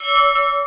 you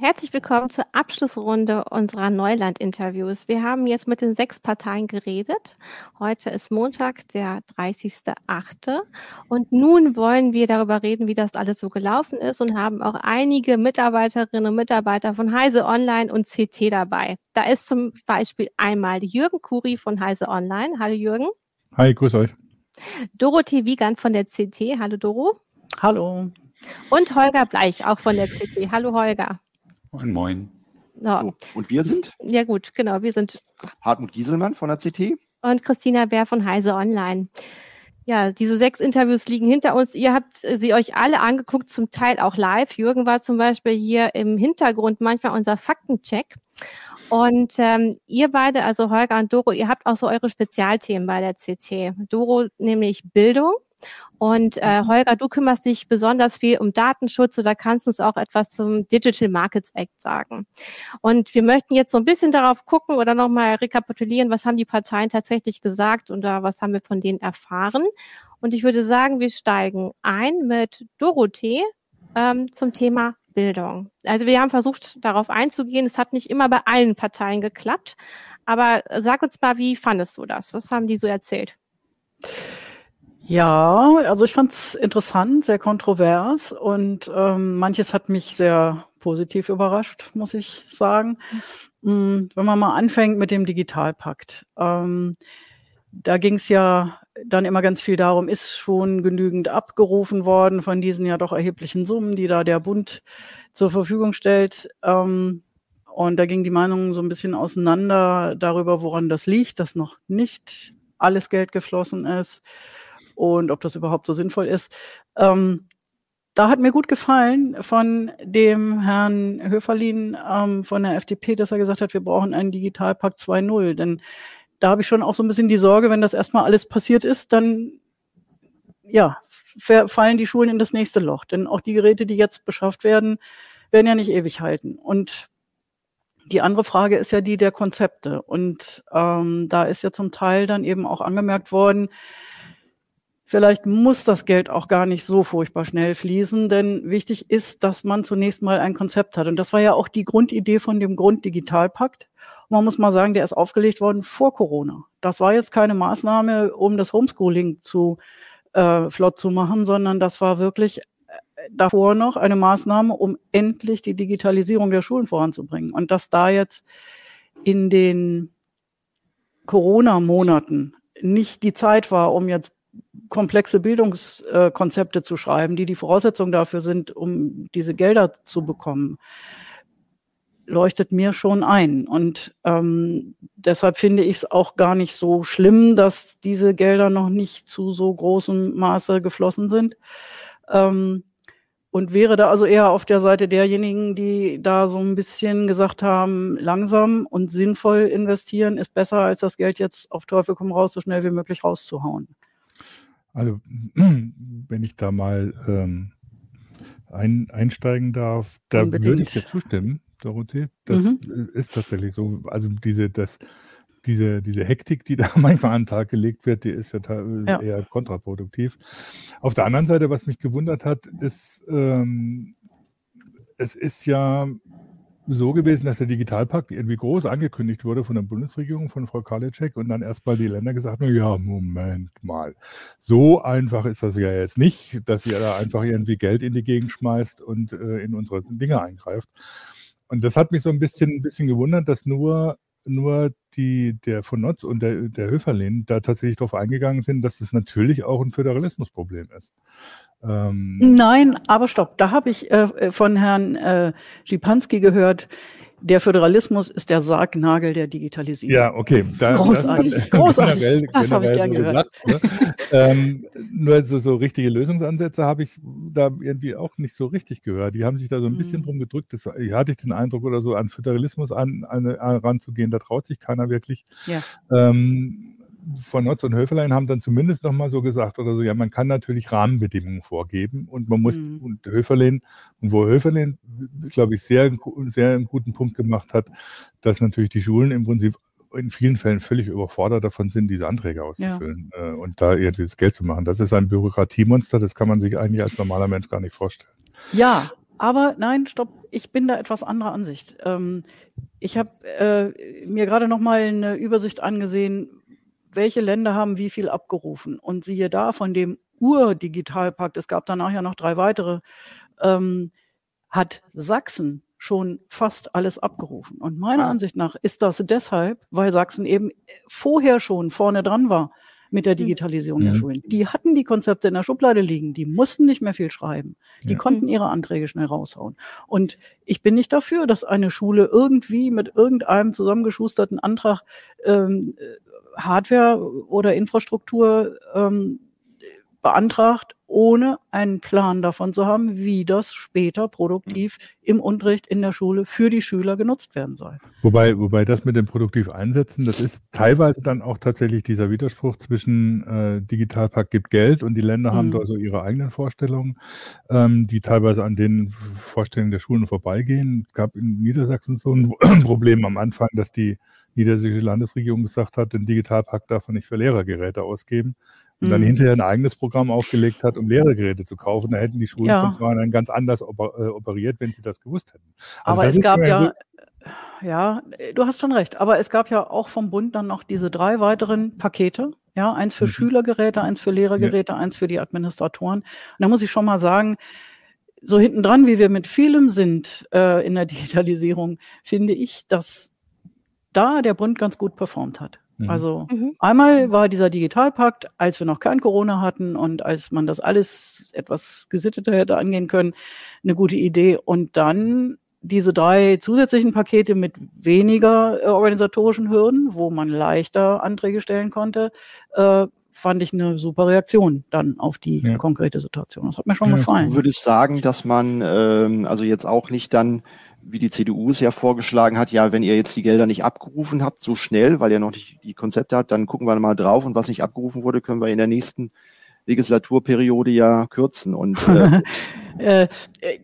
Herzlich willkommen zur Abschlussrunde unserer Neuland-Interviews. Wir haben jetzt mit den sechs Parteien geredet. Heute ist Montag, der 30.8. Und nun wollen wir darüber reden, wie das alles so gelaufen ist und haben auch einige Mitarbeiterinnen und Mitarbeiter von Heise Online und CT dabei. Da ist zum Beispiel einmal Jürgen Kuri von Heise Online. Hallo Jürgen. Hi, grüß euch. Dorothee Wiegand von der CT. Hallo Doro. Hallo. Und Holger Bleich, auch von der CT. Hallo Holger. Moin, moin. So. So, und wir sind Ja gut, genau. Wir sind Hartmut Gieselmann von der CT. und Christina Bär von Heise Online. Ja, diese sechs Interviews liegen hinter uns. Ihr habt sie euch alle angeguckt, zum Teil auch live. Jürgen war zum Beispiel hier im Hintergrund manchmal unser Faktencheck. Und ähm, ihr beide, also Holger und Doro, ihr habt auch so eure Spezialthemen bei der CT. Doro nämlich Bildung und äh, Holger, du kümmerst dich besonders viel um Datenschutz oder kannst uns auch etwas zum Digital Markets Act sagen. Und wir möchten jetzt so ein bisschen darauf gucken oder nochmal rekapitulieren, was haben die Parteien tatsächlich gesagt oder was haben wir von denen erfahren. Und ich würde sagen, wir steigen ein mit Dorothee ähm, zum Thema Bildung. Also wir haben versucht, darauf einzugehen. Es hat nicht immer bei allen Parteien geklappt. Aber sag uns mal, wie fandest du das? Was haben die so erzählt? Ja, also ich fand es interessant, sehr kontrovers und ähm, manches hat mich sehr positiv überrascht, muss ich sagen. Mm, Wenn man mal anfängt mit dem Digitalpakt, ähm, da ging es ja dann immer ganz viel darum, ist schon genügend abgerufen worden von diesen ja doch erheblichen Summen, die da der Bund zur Verfügung stellt. Ähm, und da ging die Meinung so ein bisschen auseinander darüber, woran das liegt, dass noch nicht alles Geld geflossen ist und ob das überhaupt so sinnvoll ist. Ähm, da hat mir gut gefallen von dem Herrn Höferlin ähm, von der FDP, dass er gesagt hat, wir brauchen einen Digitalpakt 2.0. Denn da habe ich schon auch so ein bisschen die Sorge, wenn das erstmal alles passiert ist, dann ja, fallen die Schulen in das nächste Loch. Denn auch die Geräte, die jetzt beschafft werden, werden ja nicht ewig halten. Und die andere Frage ist ja die der Konzepte. Und ähm, da ist ja zum Teil dann eben auch angemerkt worden, Vielleicht muss das Geld auch gar nicht so furchtbar schnell fließen, denn wichtig ist, dass man zunächst mal ein Konzept hat. Und das war ja auch die Grundidee von dem Grunddigitalpakt. Und man muss mal sagen, der ist aufgelegt worden vor Corona. Das war jetzt keine Maßnahme, um das Homeschooling zu äh, flott zu machen, sondern das war wirklich äh, davor noch eine Maßnahme, um endlich die Digitalisierung der Schulen voranzubringen. Und dass da jetzt in den Corona-Monaten nicht die Zeit war, um jetzt komplexe Bildungskonzepte zu schreiben, die die Voraussetzung dafür sind, um diese Gelder zu bekommen, leuchtet mir schon ein. Und ähm, deshalb finde ich es auch gar nicht so schlimm, dass diese Gelder noch nicht zu so großem Maße geflossen sind. Ähm, und wäre da also eher auf der Seite derjenigen, die da so ein bisschen gesagt haben, langsam und sinnvoll investieren ist besser, als das Geld jetzt auf Teufel komm raus so schnell wie möglich rauszuhauen. Also, wenn ich da mal ähm, ein, einsteigen darf, da würde Unbedingt. ich dir zustimmen, Dorothee. Das Mhm. ist tatsächlich so. Also diese, das, diese, diese Hektik, die da manchmal an den Tag gelegt wird, die ist ja, Ja. eher kontraproduktiv. Auf der anderen Seite, was mich gewundert hat, ist, ähm, es ist ja so gewesen, dass der Digitalpakt irgendwie groß angekündigt wurde von der Bundesregierung, von Frau Karliczek und dann erstmal die Länder gesagt haben, ja, Moment mal, so einfach ist das ja jetzt nicht, dass ihr da einfach irgendwie Geld in die Gegend schmeißt und äh, in unsere Dinge eingreift. Und das hat mich so ein bisschen, ein bisschen gewundert, dass nur, nur die, der von Notz und der, der Höferlin da tatsächlich darauf eingegangen sind, dass es natürlich auch ein Föderalismusproblem ist. Ähm, Nein, aber stopp, da habe ich äh, von Herrn äh, Schipanski gehört, der Föderalismus ist der Sargnagel der Digitalisierung. Ja, okay. Da, großartig, das, großartig. Generell, das habe ich gern so gehört. Gesagt, ne? ähm, nur so, so, richtige Lösungsansätze habe ich da irgendwie auch nicht so richtig gehört. Die haben sich da so ein bisschen mm. drum gedrückt. Das, hatte ich den Eindruck, oder so an Föderalismus an, an, an ranzugehen, da traut sich keiner wirklich. Ja. Ähm, von Notz und Höferlein haben dann zumindest nochmal so gesagt oder so, ja, man kann natürlich Rahmenbedingungen vorgeben und man muss, mhm. und Höferlein, und wo Höferlein, glaube ich, sehr, sehr einen guten Punkt gemacht hat, dass natürlich die Schulen im Prinzip in vielen Fällen völlig überfordert davon sind, diese Anträge auszufüllen ja. äh, und da irgendwie das Geld zu machen. Das ist ein Bürokratiemonster, das kann man sich eigentlich als normaler Mensch gar nicht vorstellen. Ja, aber nein, stopp, ich bin da etwas anderer Ansicht. Ähm, ich habe äh, mir gerade noch mal eine Übersicht angesehen, welche Länder haben wie viel abgerufen. Und siehe da, von dem Ur-Digitalpakt, es gab danach ja noch drei weitere, ähm, hat Sachsen schon fast alles abgerufen. Und meiner ah. Ansicht nach ist das deshalb, weil Sachsen eben vorher schon vorne dran war mit der hm. Digitalisierung mhm. der Schulen. Die hatten die Konzepte in der Schublade liegen, die mussten nicht mehr viel schreiben, die ja. konnten ihre Anträge schnell raushauen. Und ich bin nicht dafür, dass eine Schule irgendwie mit irgendeinem zusammengeschusterten Antrag ähm, Hardware oder Infrastruktur ähm, beantragt, ohne einen Plan davon zu haben, wie das später produktiv im Unterricht in der Schule für die Schüler genutzt werden soll. Wobei, wobei das mit dem produktiv einsetzen, das ist teilweise dann auch tatsächlich dieser Widerspruch zwischen äh, Digitalpakt gibt Geld und die Länder mhm. haben da so ihre eigenen Vorstellungen, ähm, die teilweise an den Vorstellungen der Schulen vorbeigehen. Es gab in Niedersachsen so ein Problem am Anfang, dass die niedersächsische Landesregierung gesagt hat, den Digitalpakt darf man nicht für Lehrergeräte ausgeben. Und mhm. dann hinterher ein eigenes Programm aufgelegt hat, um Lehrergeräte zu kaufen. Da hätten die Schulen ja. von vornherein ganz anders äh, operiert, wenn sie das gewusst hätten. Also Aber es gab ja, ja, du hast schon recht. Aber es gab ja auch vom Bund dann noch diese drei weiteren Pakete. Ja, eins für mhm. Schülergeräte, eins für Lehrergeräte, ja. eins für die Administratoren. Und da muss ich schon mal sagen, so hinten dran, wie wir mit vielem sind äh, in der Digitalisierung, finde ich, dass da der Bund ganz gut performt hat. Mhm. Also mhm. einmal war dieser Digitalpakt, als wir noch kein Corona hatten und als man das alles etwas gesitteter hätte angehen können, eine gute Idee. Und dann diese drei zusätzlichen Pakete mit weniger äh, organisatorischen Hürden, wo man leichter Anträge stellen konnte, äh, fand ich eine super Reaktion dann auf die ja. konkrete Situation. Das hat mir schon ja. gefallen. Du würdest sagen, dass man ähm, also jetzt auch nicht dann wie die CDU es ja vorgeschlagen hat, ja, wenn ihr jetzt die Gelder nicht abgerufen habt, so schnell, weil ihr noch nicht die Konzepte habt, dann gucken wir mal drauf und was nicht abgerufen wurde, können wir in der nächsten Legislaturperiode ja kürzen. Und äh, äh,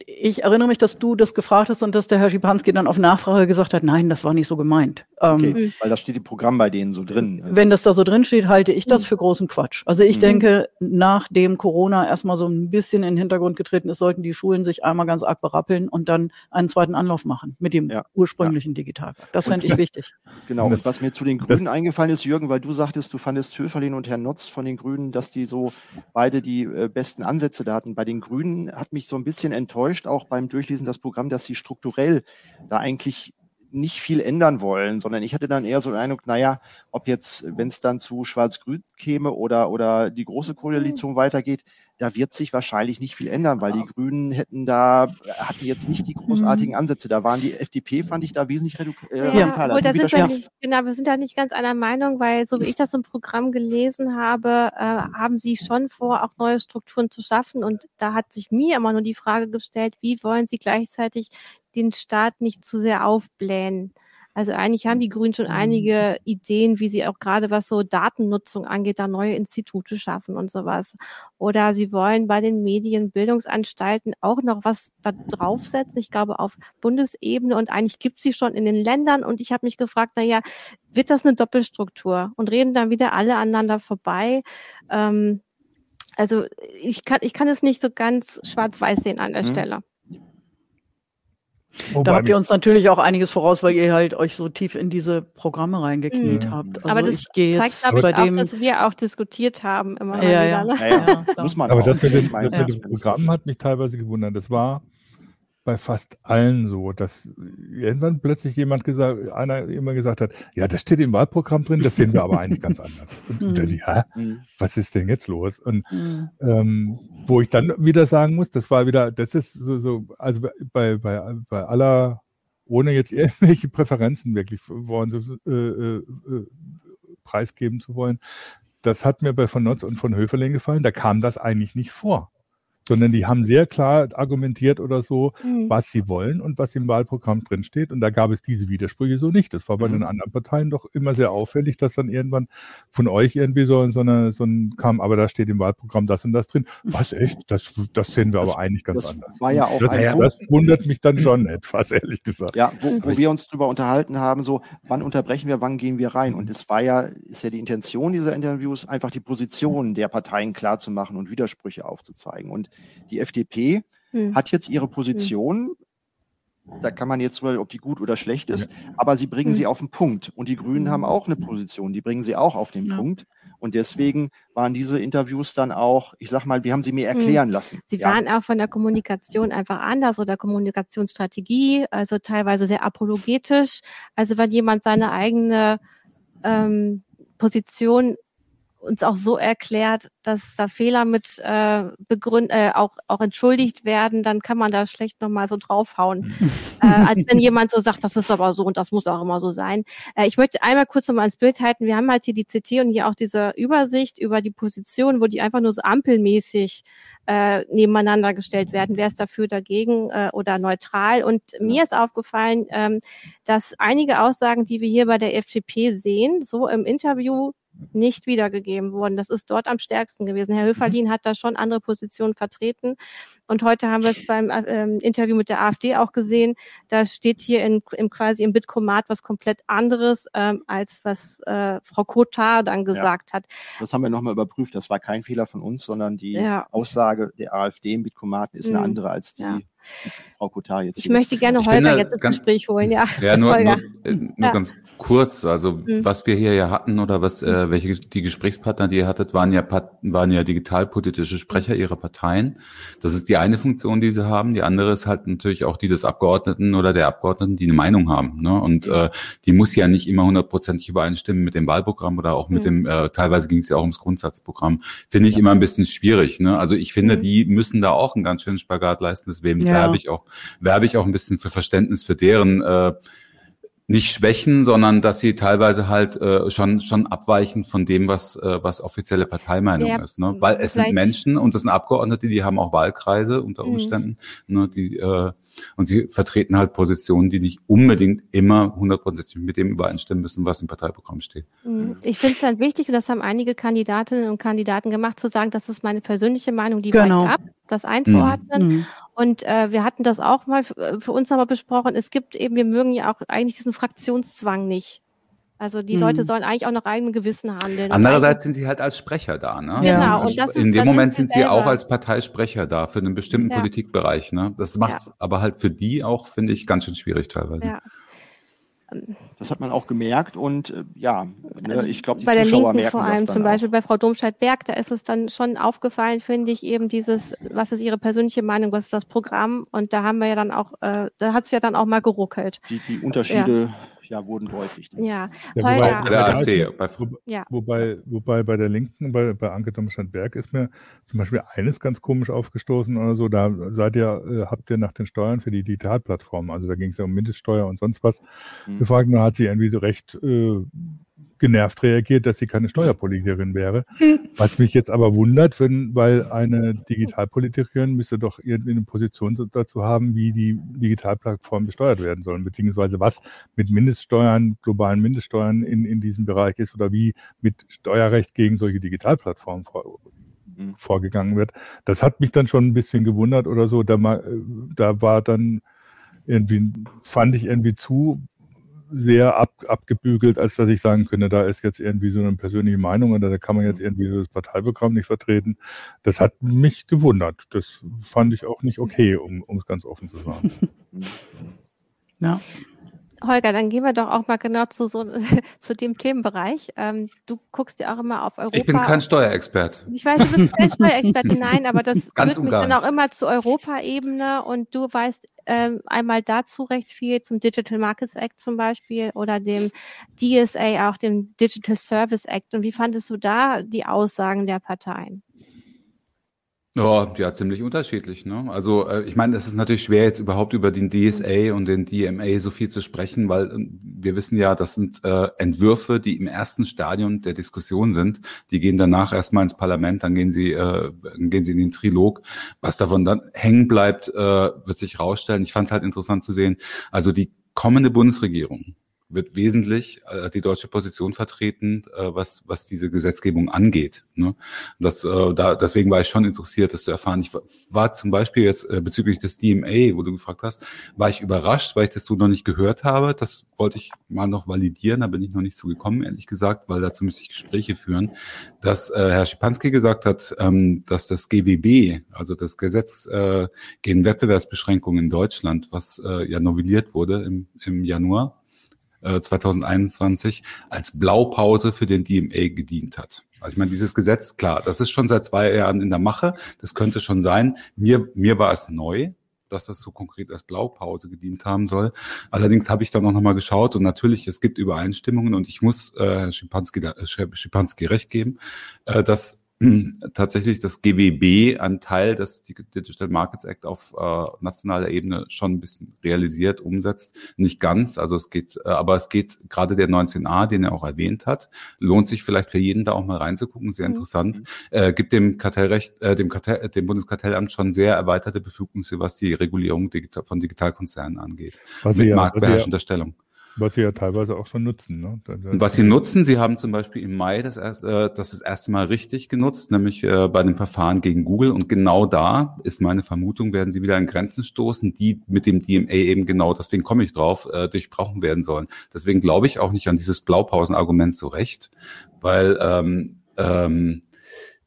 ich erinnere mich, dass du das gefragt hast und dass der Herr Schipanski dann auf Nachfrage gesagt hat, nein, das war nicht so gemeint. Okay, ähm, weil das steht im Programm bei denen so drin. Wenn das da so drin steht, halte ich das mhm. für großen Quatsch. Also ich mhm. denke, nachdem Corona erstmal so ein bisschen in den Hintergrund getreten ist, sollten die Schulen sich einmal ganz arg berappeln und dann einen zweiten Anlauf machen mit dem ja. ursprünglichen ja. Digitalpakt. Das fände ich wichtig. Genau, und was mir zu den Grünen eingefallen ist, Jürgen, weil du sagtest, du fandest Höferlin und Herrn Notz von den Grünen, dass die so beide die äh, besten Ansätze da hatten. Bei den Grünen hat mich so ein bisschen enttäuscht, auch beim Durchlesen das Programm, dass sie strukturell da eigentlich nicht viel ändern wollen, sondern ich hatte dann eher so den Eindruck, naja, ob jetzt, wenn es dann zu Schwarz-Grün käme oder, oder die große Koalition mhm. weitergeht, da wird sich wahrscheinlich nicht viel ändern, weil die Grünen hätten da, hatten jetzt nicht die großartigen mhm. Ansätze. Da waren die FDP, fand ich da wesentlich redu äh, ja, radikaler. Da sind wir nicht, genau, wir sind da nicht ganz einer Meinung, weil so wie ich das im Programm gelesen habe, äh, haben sie schon vor, auch neue Strukturen zu schaffen. Und da hat sich mir immer nur die Frage gestellt, wie wollen sie gleichzeitig den Staat nicht zu sehr aufblähen? Also eigentlich haben die Grünen schon mhm. einige Ideen, wie sie auch gerade was so Datennutzung angeht, da neue Institute schaffen und sowas. Oder sie wollen bei den Medienbildungsanstalten auch noch was da draufsetzen. Ich glaube auf Bundesebene und eigentlich gibt sie schon in den Ländern. Und ich habe mich gefragt, na ja, wird das eine Doppelstruktur? Und reden dann wieder alle aneinander vorbei? Ähm, also ich kann, ich kann es nicht so ganz schwarz-weiß sehen an der mhm. Stelle. Wobei da habt ihr uns natürlich auch einiges voraus, weil ihr halt euch so tief in diese Programme reingekniet mhm. habt. Also Aber das zeigt, glaube ich, auch, dass wir auch diskutiert haben immer ja, ja. Ne? ja, ja. Muss man Aber das mit, dem, das mit dem Programm hat mich teilweise gewundert. Das war bei fast allen so, dass irgendwann plötzlich jemand gesagt, einer immer gesagt hat, ja, das steht im Wahlprogramm drin, das sehen wir aber eigentlich ganz anders. Und dann, ja, mhm. was ist denn jetzt los? Und mhm. ähm, wo ich dann wieder sagen muss, das war wieder, das ist so, so also bei, bei, bei aller ohne jetzt irgendwelche Präferenzen wirklich wollen, äh, äh, äh, preisgeben zu wollen. Das hat mir bei von Notz und von Höferling gefallen. Da kam das eigentlich nicht vor sondern die haben sehr klar argumentiert oder so, mhm. was sie wollen und was im Wahlprogramm drinsteht. Und da gab es diese Widersprüche so nicht. Das war bei mhm. den anderen Parteien doch immer sehr auffällig, dass dann irgendwann von euch irgendwie so, so, eine, so ein kam, aber da steht im Wahlprogramm das und das drin. Was echt? Das, das sehen wir das, aber eigentlich ganz das anders. War ja auch das, ein das wundert mich dann schon etwas, ehrlich gesagt. Ja, wo, wo wir uns darüber unterhalten haben, so, wann unterbrechen wir, wann gehen wir rein? Und es war ja, ist ja die Intention dieser Interviews, einfach die Positionen der Parteien klar zu machen und Widersprüche aufzuzeigen. Und die FDP hm. hat jetzt ihre hm. Position. Da kann man jetzt mal, ob die gut oder schlecht ist, aber sie bringen hm. sie auf den Punkt. Und die Grünen haben auch eine Position, die bringen sie auch auf den ja. Punkt. Und deswegen waren diese Interviews dann auch, ich sag mal, wir haben sie mir hm. erklären lassen. Sie ja. waren auch von der Kommunikation einfach anders oder Kommunikationsstrategie, also teilweise sehr apologetisch. Also wenn jemand seine eigene ähm, Position uns auch so erklärt, dass da Fehler mit äh, begründ äh, auch auch entschuldigt werden, dann kann man da schlecht nochmal so draufhauen. äh, als wenn jemand so sagt, das ist aber so und das muss auch immer so sein. Äh, ich möchte einmal kurz nochmal ins Bild halten. Wir haben halt hier die CT und hier auch diese Übersicht über die Position, wo die einfach nur so ampelmäßig äh, nebeneinander gestellt werden. Wer ist dafür, dagegen äh, oder neutral? Und mir ist aufgefallen, ähm, dass einige Aussagen, die wir hier bei der FDP sehen, so im Interview nicht wiedergegeben wurden. Das ist dort am stärksten gewesen. Herr Höferlin mhm. hat da schon andere Positionen vertreten. Und heute haben wir es beim äh, Interview mit der AfD auch gesehen. Da steht hier in, im quasi im Bitkomat was komplett anderes, ähm, als was äh, Frau Kotar dann gesagt ja. hat. Das haben wir nochmal überprüft. Das war kein Fehler von uns, sondern die ja. Aussage der AfD im Bitkomat ist mhm. eine andere als die ja. Frau Kotar jetzt. Ich möchte gerne ich Holger jetzt ins ganz, Gespräch holen, ja. Ja, nur, nur, äh, nur ja. ganz kurz. Also mhm. was wir hier ja hatten oder was äh, welche die Gesprächspartner, die ihr hattet, waren ja waren ja digitalpolitische Sprecher ihrer Parteien. Das ist die eine Funktion, die sie haben. Die andere ist halt natürlich auch die des Abgeordneten oder der Abgeordneten, die eine Meinung haben. Ne? Und äh, die muss ja nicht immer hundertprozentig übereinstimmen mit dem Wahlprogramm oder auch mit mhm. dem. Äh, teilweise ging es ja auch ums Grundsatzprogramm. Finde ich ja. immer ein bisschen schwierig. Ne? Also ich finde, mhm. die müssen da auch einen ganz schönen Spagat leisten. Deswegen ja. Werbe ich auch werbe ich auch ein bisschen für Verständnis für deren äh, nicht Schwächen, sondern dass sie teilweise halt äh, schon schon abweichen von dem, was äh, was offizielle Parteimeinung ja, ist. Ne? Weil es sind Menschen und das sind Abgeordnete, die haben auch Wahlkreise unter mhm. Umständen, mhm. ne, die äh, und sie vertreten halt Positionen, die nicht unbedingt immer hundertprozentig mit dem übereinstimmen müssen, was im Parteiprogramm steht. Mhm. Ich finde es dann wichtig, und das haben einige Kandidatinnen und Kandidaten gemacht, zu sagen, das ist meine persönliche Meinung, die genau. weicht ab, das einzuordnen. Mhm. Und äh, wir hatten das auch mal für uns aber besprochen. Es gibt eben, wir mögen ja auch eigentlich diesen Fraktionszwang nicht. Also die Leute hm. sollen eigentlich auch nach eigenem Gewissen handeln. Andererseits sind sie halt als Sprecher da. Ne? Genau. Und das ist, In dem Moment sind sie auch als Parteisprecher da für einen bestimmten ja. Politikbereich. Ne? Das macht es ja. aber halt für die auch, finde ich, ganz schön schwierig teilweise. Ja. Das hat man auch gemerkt und äh, ja, ne, also ich glaube, die bei Zuschauer der Linken merken vor allem zum Beispiel auch. bei Frau Domscheit-Berg, da ist es dann schon aufgefallen, finde ich, eben dieses, was ist ihre persönliche Meinung, was ist das Programm und da haben wir ja dann auch, äh, da hat es ja dann auch mal geruckelt. Die, die Unterschiede ja ja, wurden deutlich. Ne? Ja, ja wobei, bei der AfD. Bei, ja. wobei, wobei bei der Linken, bei, bei Anke Domscheit-Berg ist mir zum Beispiel eines ganz komisch aufgestoßen oder so, da seid ihr, äh, habt ihr nach den Steuern für die Digitalplattformen, also da ging es ja um Mindeststeuer und sonst was, mhm. gefragt, da hat sie irgendwie so recht äh, genervt reagiert, dass sie keine Steuerpolitikerin wäre. Was mich jetzt aber wundert, wenn, weil eine Digitalpolitikerin müsste doch irgendwie eine Position dazu haben, wie die Digitalplattformen besteuert werden sollen, beziehungsweise was mit Mindeststeuern, globalen Mindeststeuern in, in diesem Bereich ist oder wie mit Steuerrecht gegen solche Digitalplattformen vor, mhm. vorgegangen wird. Das hat mich dann schon ein bisschen gewundert oder so. Da, da war dann irgendwie, fand ich irgendwie zu sehr ab, abgebügelt, als dass ich sagen könnte, da ist jetzt irgendwie so eine persönliche Meinung oder da kann man jetzt irgendwie so das Parteiprogramm nicht vertreten. Das hat mich gewundert. Das fand ich auch nicht okay, um es ganz offen zu sagen. Ja. Holger, dann gehen wir doch auch mal genau zu, so, zu dem Themenbereich. Ähm, du guckst ja auch immer auf Europa. Ich bin kein Steuerexpert. Ich weiß, du bist kein Steuerexperte, nein, aber das führt mich dann auch immer zur Europaebene und du weißt ähm, einmal dazu recht viel zum Digital Markets Act zum Beispiel oder dem DSA, auch dem Digital Service Act. Und wie fandest du da die Aussagen der Parteien? Ja, ja, ziemlich unterschiedlich. Ne? Also äh, ich meine, es ist natürlich schwer, jetzt überhaupt über den DSA und den DMA so viel zu sprechen, weil äh, wir wissen ja, das sind äh, Entwürfe, die im ersten Stadium der Diskussion sind. Die gehen danach erstmal ins Parlament, dann gehen sie, äh, gehen sie in den Trilog. Was davon dann hängen bleibt, äh, wird sich rausstellen. Ich fand es halt interessant zu sehen. Also die kommende Bundesregierung wird wesentlich äh, die deutsche Position vertreten, äh, was, was diese Gesetzgebung angeht. Ne? Das, äh, da, deswegen war ich schon interessiert, das zu erfahren. Ich war, war zum Beispiel jetzt äh, bezüglich des DMA, wo du gefragt hast, war ich überrascht, weil ich das so noch nicht gehört habe. Das wollte ich mal noch validieren, da bin ich noch nicht zugekommen, ehrlich gesagt, weil dazu müsste ich Gespräche führen, dass äh, Herr Schipanski gesagt hat, ähm, dass das GWB, also das Gesetz äh, gegen Wettbewerbsbeschränkungen in Deutschland, was äh, ja novelliert wurde im, im Januar, 2021 äh, als Blaupause für den DMA gedient hat. Also ich meine, dieses Gesetz, klar, das ist schon seit zwei Jahren in der Mache. Das könnte schon sein. Mir, mir war es neu, dass das so konkret als Blaupause gedient haben soll. Allerdings habe ich dann auch nochmal geschaut und natürlich, es gibt Übereinstimmungen und ich muss äh, Schipanski, äh, Schipanski recht geben, äh, dass tatsächlich das GWB ein Teil des Digital Markets Act auf äh, nationaler Ebene schon ein bisschen realisiert, umsetzt. Nicht ganz, also es geht, äh, aber es geht gerade der 19a, den er auch erwähnt hat, lohnt sich vielleicht für jeden da auch mal reinzugucken, sehr mhm. interessant. Mhm. Äh, gibt dem Kartellrecht, äh, dem, Kartell, dem Bundeskartellamt schon sehr erweiterte Befugnisse, was die Regulierung digital, von Digitalkonzernen angeht. Was mit ja, marktbeherrschender Stellung. Was sie ja teilweise auch schon nutzen. Ne? Was sie nutzen, sie haben zum Beispiel im Mai das, erste, äh, das, das erste Mal richtig genutzt, nämlich äh, bei dem Verfahren gegen Google. Und genau da ist meine Vermutung, werden sie wieder an Grenzen stoßen, die mit dem DMA eben genau, deswegen komme ich drauf, äh, durchbrochen werden sollen. Deswegen glaube ich auch nicht an dieses Blaupausenargument so recht, weil ähm, ähm,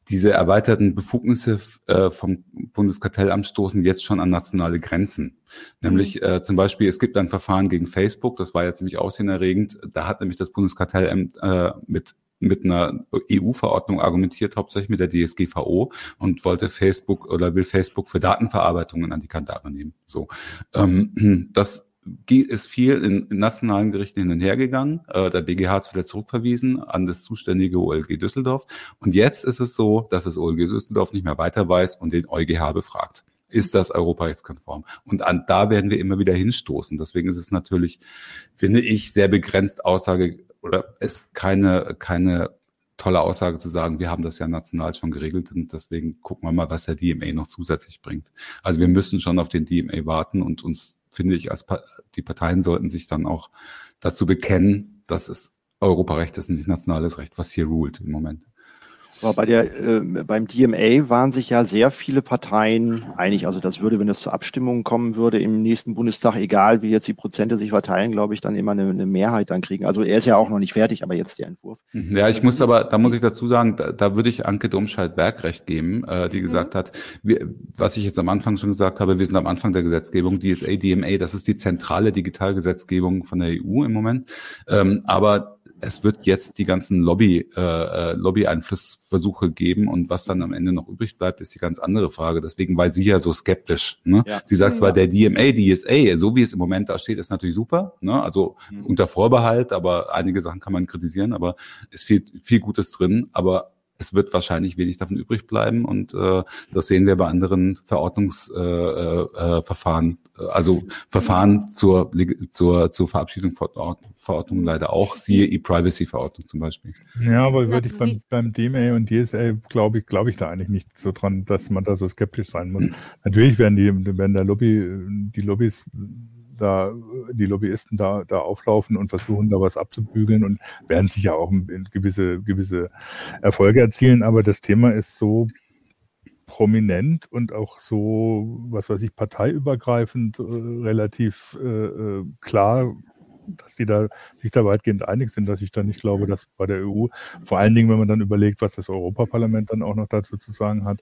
diese erweiterten Befugnisse äh, vom Bundeskartellamt stoßen jetzt schon an nationale Grenzen. Nämlich mhm. äh, zum Beispiel, es gibt ein Verfahren gegen Facebook, das war ja ziemlich aussiehenerregend. Da hat nämlich das Bundeskartellamt äh, mit mit einer EU-Verordnung argumentiert, hauptsächlich mit der DSGVO und wollte Facebook oder will Facebook für Datenverarbeitungen an die Kandare nehmen. So, ähm, das ist viel in, in nationalen Gerichten hin und her gegangen. Äh, der BGH hat es wieder zurückverwiesen an das zuständige OLG Düsseldorf. Und jetzt ist es so, dass das OLG Düsseldorf nicht mehr weiter weiß und den EuGH befragt. Ist das europarechtskonform? Und an, da werden wir immer wieder hinstoßen. Deswegen ist es natürlich, finde ich, sehr begrenzt Aussage oder ist keine, keine tolle Aussage zu sagen, wir haben das ja national schon geregelt und deswegen gucken wir mal, was der DMA noch zusätzlich bringt. Also wir müssen schon auf den DMA warten und uns finde ich, als pa die Parteien sollten sich dann auch dazu bekennen, dass es Europarecht ist und nicht nationales Recht, was hier ruht im Moment. Aber bei der, äh, beim DMA waren sich ja sehr viele Parteien einig. Also das würde, wenn es zur Abstimmung kommen würde im nächsten Bundestag, egal wie jetzt die Prozente sich verteilen, glaube ich, dann immer eine, eine, Mehrheit dann kriegen. Also er ist ja auch noch nicht fertig, aber jetzt der Entwurf. Ja, ich muss aber, da muss ich dazu sagen, da, da würde ich Anke Domscheit-Berg recht geben, äh, die mhm. gesagt hat, wir, was ich jetzt am Anfang schon gesagt habe, wir sind am Anfang der Gesetzgebung, DSA, DMA, das ist die zentrale Digitalgesetzgebung von der EU im Moment. Ähm, aber es wird jetzt die ganzen Lobby, äh, äh, Lobby-Einflussversuche geben und was dann am Ende noch übrig bleibt, ist die ganz andere Frage. Deswegen war sie ja so skeptisch. Ne? Ja. Sie sagt zwar, der DMA, DSA, so wie es im Moment da steht, ist natürlich super, ne? also mhm. unter Vorbehalt, aber einige Sachen kann man kritisieren, aber ist viel, viel Gutes drin, aber es wird wahrscheinlich wenig davon übrig bleiben und äh, das sehen wir bei anderen Verordnungsverfahren, äh, äh, also Verfahren zur, zur, zur Verabschiedung von Verordnungen leider auch, siehe E-Privacy-Verordnung zum Beispiel. Ja, aber würde ich beim, beim DMA und DSA glaube ich, glaube ich da eigentlich nicht so dran, dass man da so skeptisch sein muss. Natürlich werden die, werden der Lobby, die Lobbys da die Lobbyisten da, da auflaufen und versuchen da was abzubügeln und werden sicher auch gewisse, gewisse Erfolge erzielen. Aber das Thema ist so prominent und auch so, was weiß ich, parteiübergreifend äh, relativ äh, äh klar dass sie da sich da weitgehend einig sind, dass ich da nicht glaube, dass bei der EU, vor allen Dingen, wenn man dann überlegt, was das Europaparlament dann auch noch dazu zu sagen hat,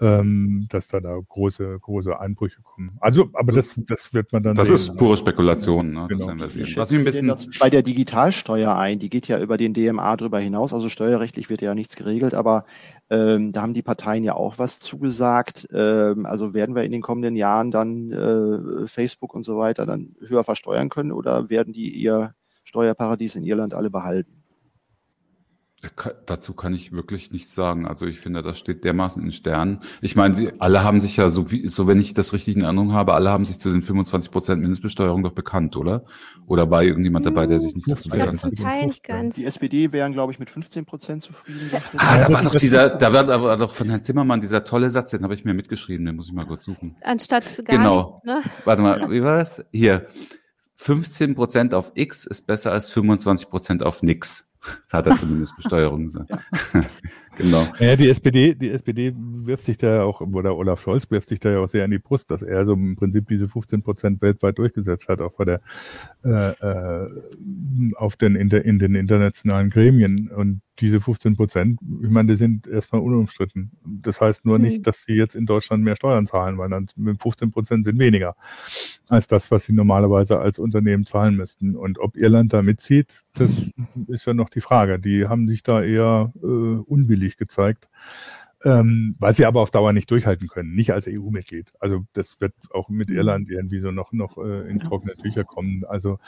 ähm, dass da da große, große Einbrüche kommen. Also, aber das, das wird man dann. Das sehen. ist pure Spekulation, ne? Genau. Das Was ein bisschen das bei der Digitalsteuer ein, die geht ja über den DMA drüber hinaus, also steuerrechtlich wird ja nichts geregelt, aber ähm, da haben die Parteien ja auch was zugesagt. Ähm, also werden wir in den kommenden Jahren dann äh, Facebook und so weiter dann höher versteuern können oder werden die ihr Steuerparadies in Irland alle behalten? Dazu kann ich wirklich nichts sagen. Also ich finde, das steht dermaßen in Sternen. Ich meine, sie alle haben sich ja, so wie, so wenn ich das richtig in Erinnerung habe, alle haben sich zu den 25 Prozent Mindestbesteuerung doch bekannt, oder? Oder war irgendjemand dabei, der sich nicht dazu bekannt hat? Teil nicht ganz. Die SPD wären, glaube ich, mit 15 Prozent zufrieden. Sagte ah, da war doch dieser, da war aber doch von Herrn Zimmermann dieser tolle Satz, den habe ich mir mitgeschrieben, den muss ich mal kurz suchen. Anstatt gar Genau. Nicht, ne? Warte mal, wie war das? Hier. 15 Prozent auf X ist besser als 25 Prozent auf nix. Das hat er zumindest Besteuerung gesagt. genau. Ja, die SPD, die SPD wirft sich da ja auch, oder Olaf Scholz wirft sich da ja auch sehr in die Brust, dass er so im Prinzip diese 15 Prozent weltweit durchgesetzt hat, auch bei der, äh, äh, auf den, in, der, in den internationalen Gremien. Und diese 15 Prozent, ich meine, die sind erstmal unumstritten. Das heißt nur mhm. nicht, dass sie jetzt in Deutschland mehr Steuern zahlen, weil dann mit 15 Prozent sind weniger als das, was sie normalerweise als Unternehmen zahlen müssten. Und ob Irland da mitzieht, das ist ja noch die Frage. Die haben sich da eher äh, unwillig gezeigt ähm, weil sie aber auf Dauer nicht durchhalten können, nicht als EU-Mitglied. Also das wird auch mit mhm. Irland irgendwie so noch, noch äh, in trockene Tücher kommen. Also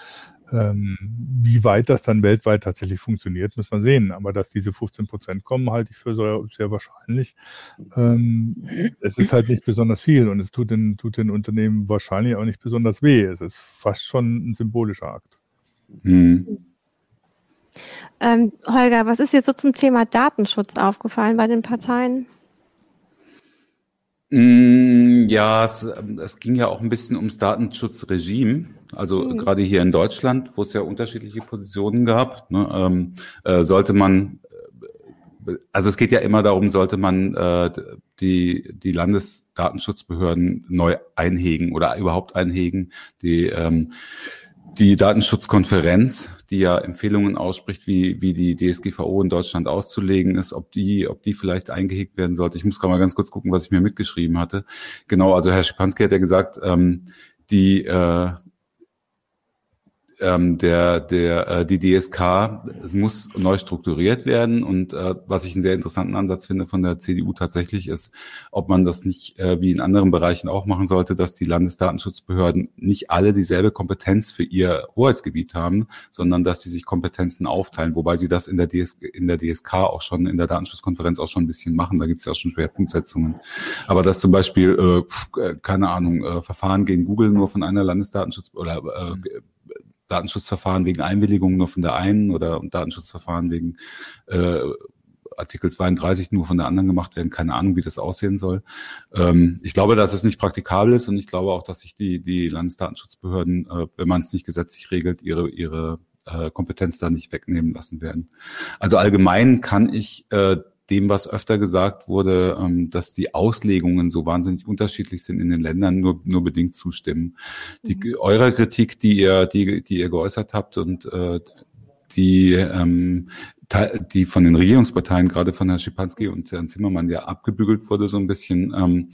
ähm, wie weit das dann weltweit tatsächlich funktioniert, muss man sehen. Aber dass diese 15 Prozent kommen, halte ich für sehr, sehr wahrscheinlich. Ähm, es ist halt nicht besonders viel und es tut den, tut den Unternehmen wahrscheinlich auch nicht besonders weh. Es ist fast schon ein symbolischer Akt. Mhm. Ähm, Holger, was ist jetzt so zum Thema Datenschutz aufgefallen bei den Parteien? Mm, ja, es, es, ging ja auch ein bisschen ums Datenschutzregime. Also mhm. gerade hier in Deutschland, wo es ja unterschiedliche Positionen gab, ne, ähm, äh, sollte man, äh, also es geht ja immer darum, sollte man äh, die, die Landesdatenschutzbehörden neu einhegen oder überhaupt einhegen. Die ähm, die Datenschutzkonferenz, die ja Empfehlungen ausspricht, wie, wie die DSGVO in Deutschland auszulegen ist, ob die, ob die vielleicht eingehegt werden sollte. Ich muss gerade mal ganz kurz gucken, was ich mir mitgeschrieben hatte. Genau, also Herr Schipanski hat ja gesagt, ähm, die, äh, ähm, der, der, äh, die DSK es muss neu strukturiert werden. Und äh, was ich einen sehr interessanten Ansatz finde von der CDU tatsächlich ist, ob man das nicht äh, wie in anderen Bereichen auch machen sollte, dass die Landesdatenschutzbehörden nicht alle dieselbe Kompetenz für ihr Hoheitsgebiet haben, sondern dass sie sich Kompetenzen aufteilen, wobei sie das in der, DS in der DSK auch schon, in der Datenschutzkonferenz auch schon ein bisschen machen. Da gibt es ja auch schon Schwerpunktsetzungen. Aber dass zum Beispiel, äh, keine Ahnung, äh, Verfahren gegen Google nur von einer Landesdatenschutz oder äh, Datenschutzverfahren wegen Einwilligung nur von der einen oder Datenschutzverfahren wegen äh, Artikel 32 nur von der anderen gemacht werden. Keine Ahnung, wie das aussehen soll. Ähm, ich glaube, dass es nicht praktikabel ist und ich glaube auch, dass sich die, die Landesdatenschutzbehörden, äh, wenn man es nicht gesetzlich regelt, ihre, ihre äh, Kompetenz da nicht wegnehmen lassen werden. Also allgemein kann ich äh, dem, was öfter gesagt wurde, ähm, dass die Auslegungen so wahnsinnig unterschiedlich sind in den Ländern, nur, nur bedingt zustimmen. Die, mhm. Eurer Kritik, die ihr, die, die ihr geäußert habt und äh, die, ähm, die von den Regierungsparteien, gerade von Herrn Schipanski und Herrn Zimmermann ja abgebügelt wurde, so ein bisschen, ähm,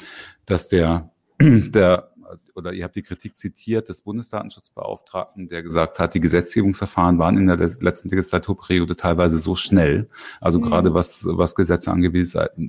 dass der, der oder ihr habt die Kritik zitiert des Bundesdatenschutzbeauftragten, der gesagt hat, die Gesetzgebungsverfahren waren in der letzten Legislaturperiode teilweise so schnell. Also mhm. gerade was, was Gesetze angeht,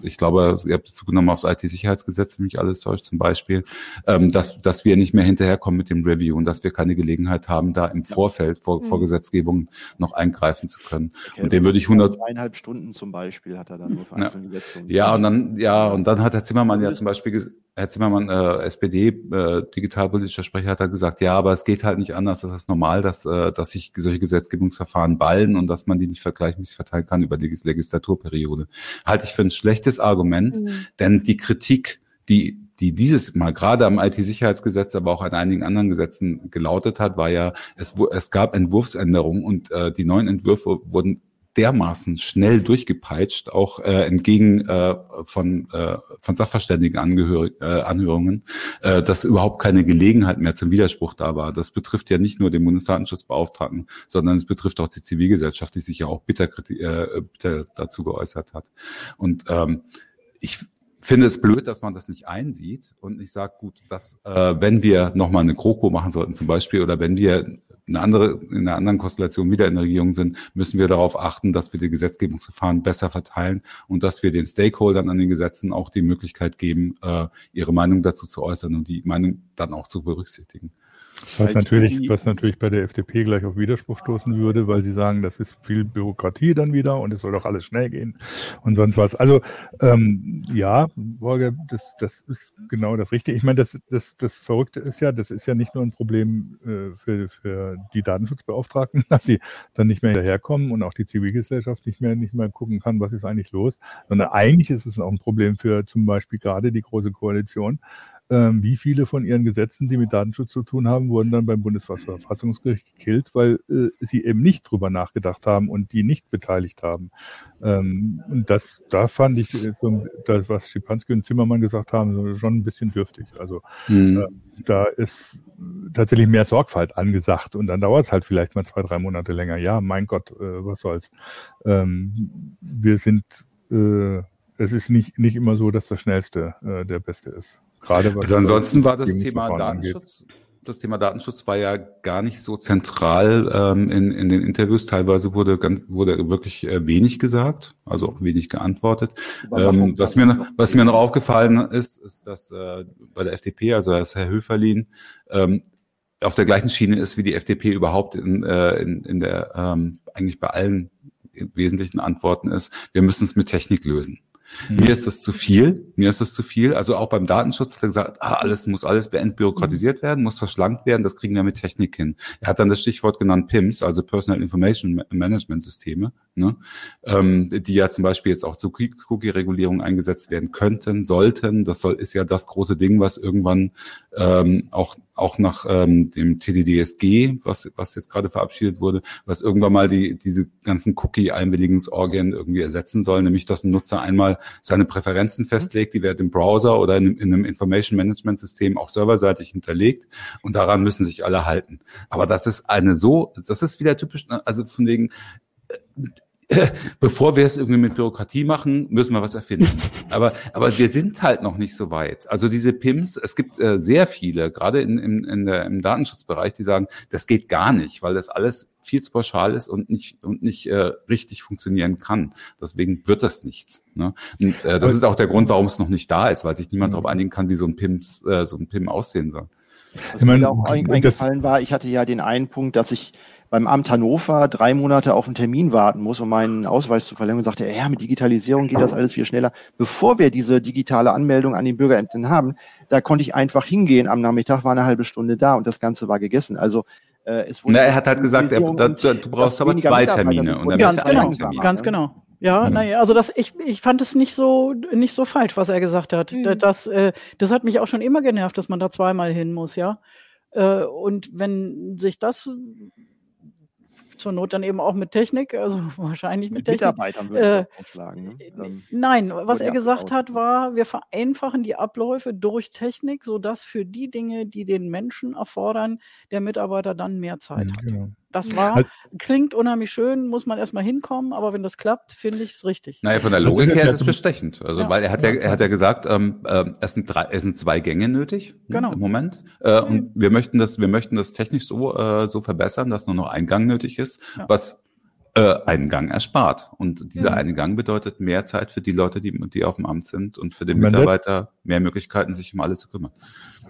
ich glaube, ihr habt Bezug genommen aufs IT-Sicherheitsgesetz, mich alles täuscht zum Beispiel, ähm, dass, dass wir nicht mehr hinterherkommen mit dem Review und dass wir keine Gelegenheit haben, da im Vorfeld vor, mhm. vor Gesetzgebung noch eingreifen zu können. Okay, und dem würde ich 100 eineinhalb Stunden zum Beispiel hat er dann nur für einzelne ja. Gesetze. Ja, und dann, ja, und dann hat Herr Zimmermann ja zum Beispiel, Herr Zimmermann, äh, SPD, äh, digitalpolitischer Sprecher hat er gesagt, ja, aber es geht halt nicht anders. Das ist normal, dass, äh, dass sich solche Gesetzgebungsverfahren ballen und dass man die nicht vergleichmäßig verteilen kann über die Legislaturperiode. Halte ich für ein schlechtes Argument, mhm. denn die Kritik, die die dieses Mal gerade am IT-Sicherheitsgesetz, aber auch an einigen anderen Gesetzen gelautet hat, war ja, es, es gab Entwurfsänderungen und äh, die neuen Entwürfe wurden dermaßen schnell durchgepeitscht, auch äh, entgegen äh, von, äh, von Sachverständigen äh, Anhörungen, äh, dass überhaupt keine Gelegenheit mehr zum Widerspruch da war. Das betrifft ja nicht nur den Bundesdatenschutzbeauftragten, sondern es betrifft auch die Zivilgesellschaft, die sich ja auch bitter, äh, bitter dazu geäußert hat. Und ähm, ich finde es blöd, dass man das nicht einsieht und ich sage, gut, dass äh, wenn wir nochmal eine Kroko machen sollten zum Beispiel oder wenn wir eine andere, in einer anderen Konstellation wieder in der Regierung sind, müssen wir darauf achten, dass wir die Gesetzgebungsverfahren besser verteilen und dass wir den Stakeholdern an den Gesetzen auch die Möglichkeit geben, äh, ihre Meinung dazu zu äußern und die Meinung dann auch zu berücksichtigen. Was natürlich, was natürlich bei der FDP gleich auf Widerspruch stoßen würde, weil sie sagen, das ist viel Bürokratie dann wieder und es soll doch alles schnell gehen und sonst was. Also ähm, ja, Borge, das, das ist genau das Richtige. Ich meine, das, das, das Verrückte ist ja, das ist ja nicht nur ein Problem äh, für, für die Datenschutzbeauftragten, dass sie dann nicht mehr hinterherkommen und auch die Zivilgesellschaft nicht mehr, nicht mehr gucken kann, was ist eigentlich los, sondern eigentlich ist es auch ein Problem für zum Beispiel gerade die Große Koalition, ähm, wie viele von ihren Gesetzen, die mit Datenschutz zu tun haben, wurden dann beim Bundesverfassungsgericht gekillt, weil äh, sie eben nicht drüber nachgedacht haben und die nicht beteiligt haben. Ähm, und das, da fand ich, äh, so, das, was Schipanski und Zimmermann gesagt haben, schon ein bisschen dürftig. Also mhm. äh, da ist tatsächlich mehr Sorgfalt angesagt und dann dauert es halt vielleicht mal zwei, drei Monate länger. Ja, mein Gott, äh, was soll's. Ähm, wir sind, äh, es ist nicht, nicht immer so, dass das Schnellste äh, der Beste ist. Gerade was also ansonsten war das Thema Datenschutz. Angeht. Das Thema Datenschutz war ja gar nicht so zentral ähm, in, in den Interviews. Teilweise wurde ganz, wurde wirklich äh, wenig gesagt, also auch wenig geantwortet. Ähm, was mir was mir noch aufgefallen ist, ist, dass äh, bei der FDP, also als Herr Höferlin, ähm, auf der gleichen Schiene ist wie die FDP überhaupt in, äh, in, in der ähm, eigentlich bei allen wesentlichen Antworten ist. Wir müssen es mit Technik lösen. Mhm. Mir ist das zu viel. Mir ist das zu viel. Also auch beim Datenschutz hat er gesagt, ah, alles muss alles beentbürokratisiert mhm. werden, muss verschlankt werden. Das kriegen wir mit Technik hin. Er hat dann das Stichwort genannt PIMS, also Personal Information Management Systeme, ne? ähm, die ja zum Beispiel jetzt auch zur Cookie-Regulierung eingesetzt werden könnten, sollten. Das soll ist ja das große Ding, was irgendwann ähm, auch auch nach ähm, dem TDDSG, was, was jetzt gerade verabschiedet wurde, was irgendwann mal die, diese ganzen Cookie-Einwilligungsorgien irgendwie ersetzen soll, nämlich dass ein Nutzer einmal seine Präferenzen festlegt, die werden im Browser oder in, in einem Information Management System auch serverseitig hinterlegt und daran müssen sich alle halten. Aber das ist eine so, das ist wieder typisch, also von wegen, bevor wir es irgendwie mit Bürokratie machen, müssen wir was erfinden. Aber, aber wir sind halt noch nicht so weit. Also diese PIMs, es gibt äh, sehr viele, gerade in, in, in der, im Datenschutzbereich, die sagen, das geht gar nicht, weil das alles viel zu pauschal ist und nicht, und nicht äh, richtig funktionieren kann. Deswegen wird das nichts. Ne? Und, äh, das ist auch der Grund, warum es noch nicht da ist, weil sich niemand darauf einigen kann, wie so ein PIMs, äh, so ein PIM aussehen soll. Was ich meine, mir auch eingefallen war, ich hatte ja den einen Punkt, dass ich beim Amt Hannover drei Monate auf einen Termin warten muss, um meinen Ausweis zu verlängern und sagte, ja, mit Digitalisierung geht das alles viel schneller. Bevor wir diese digitale Anmeldung an den Bürgerämtern haben, da konnte ich einfach hingehen. Am Nachmittag war eine halbe Stunde da und das Ganze war gegessen. Also äh, es wurde Na, er hat halt gesagt, er, da, du brauchst aber zwei Termine. Und ganz genau, Termine. ganz genau. Ja, mhm. naja, also das, ich, ich fand es nicht so, nicht so falsch, was er gesagt hat. Mhm. Das, äh, das hat mich auch schon immer genervt, dass man da zweimal hin muss, ja. Äh, und wenn sich das zur Not dann eben auch mit Technik, also wahrscheinlich mit, mit Technik. Mitarbeitern würde äh, ich vorschlagen. Ne? Äh, ähm, nein, was er gesagt hat, war, wir vereinfachen die Abläufe durch Technik, sodass für die Dinge, die den Menschen erfordern, der Mitarbeiter dann mehr Zeit ja, hat. Genau. Das war, halt, klingt unheimlich schön, muss man erstmal hinkommen, aber wenn das klappt, finde ich es richtig. Naja, von der Logik her ist es bestechend. Also, ja. weil er hat ja, er hat ja gesagt, ähm, äh, es sind drei, es sind zwei Gänge nötig ne, genau. im Moment. Äh, und wir möchten das, wir möchten das technisch so, äh, so verbessern, dass nur noch ein Gang nötig ist, ja. was äh, einen Gang erspart. Und dieser mhm. eine Gang bedeutet mehr Zeit für die Leute, die, die auf dem Amt sind und für den Mitarbeiter mehr Möglichkeiten, sich um alle zu kümmern.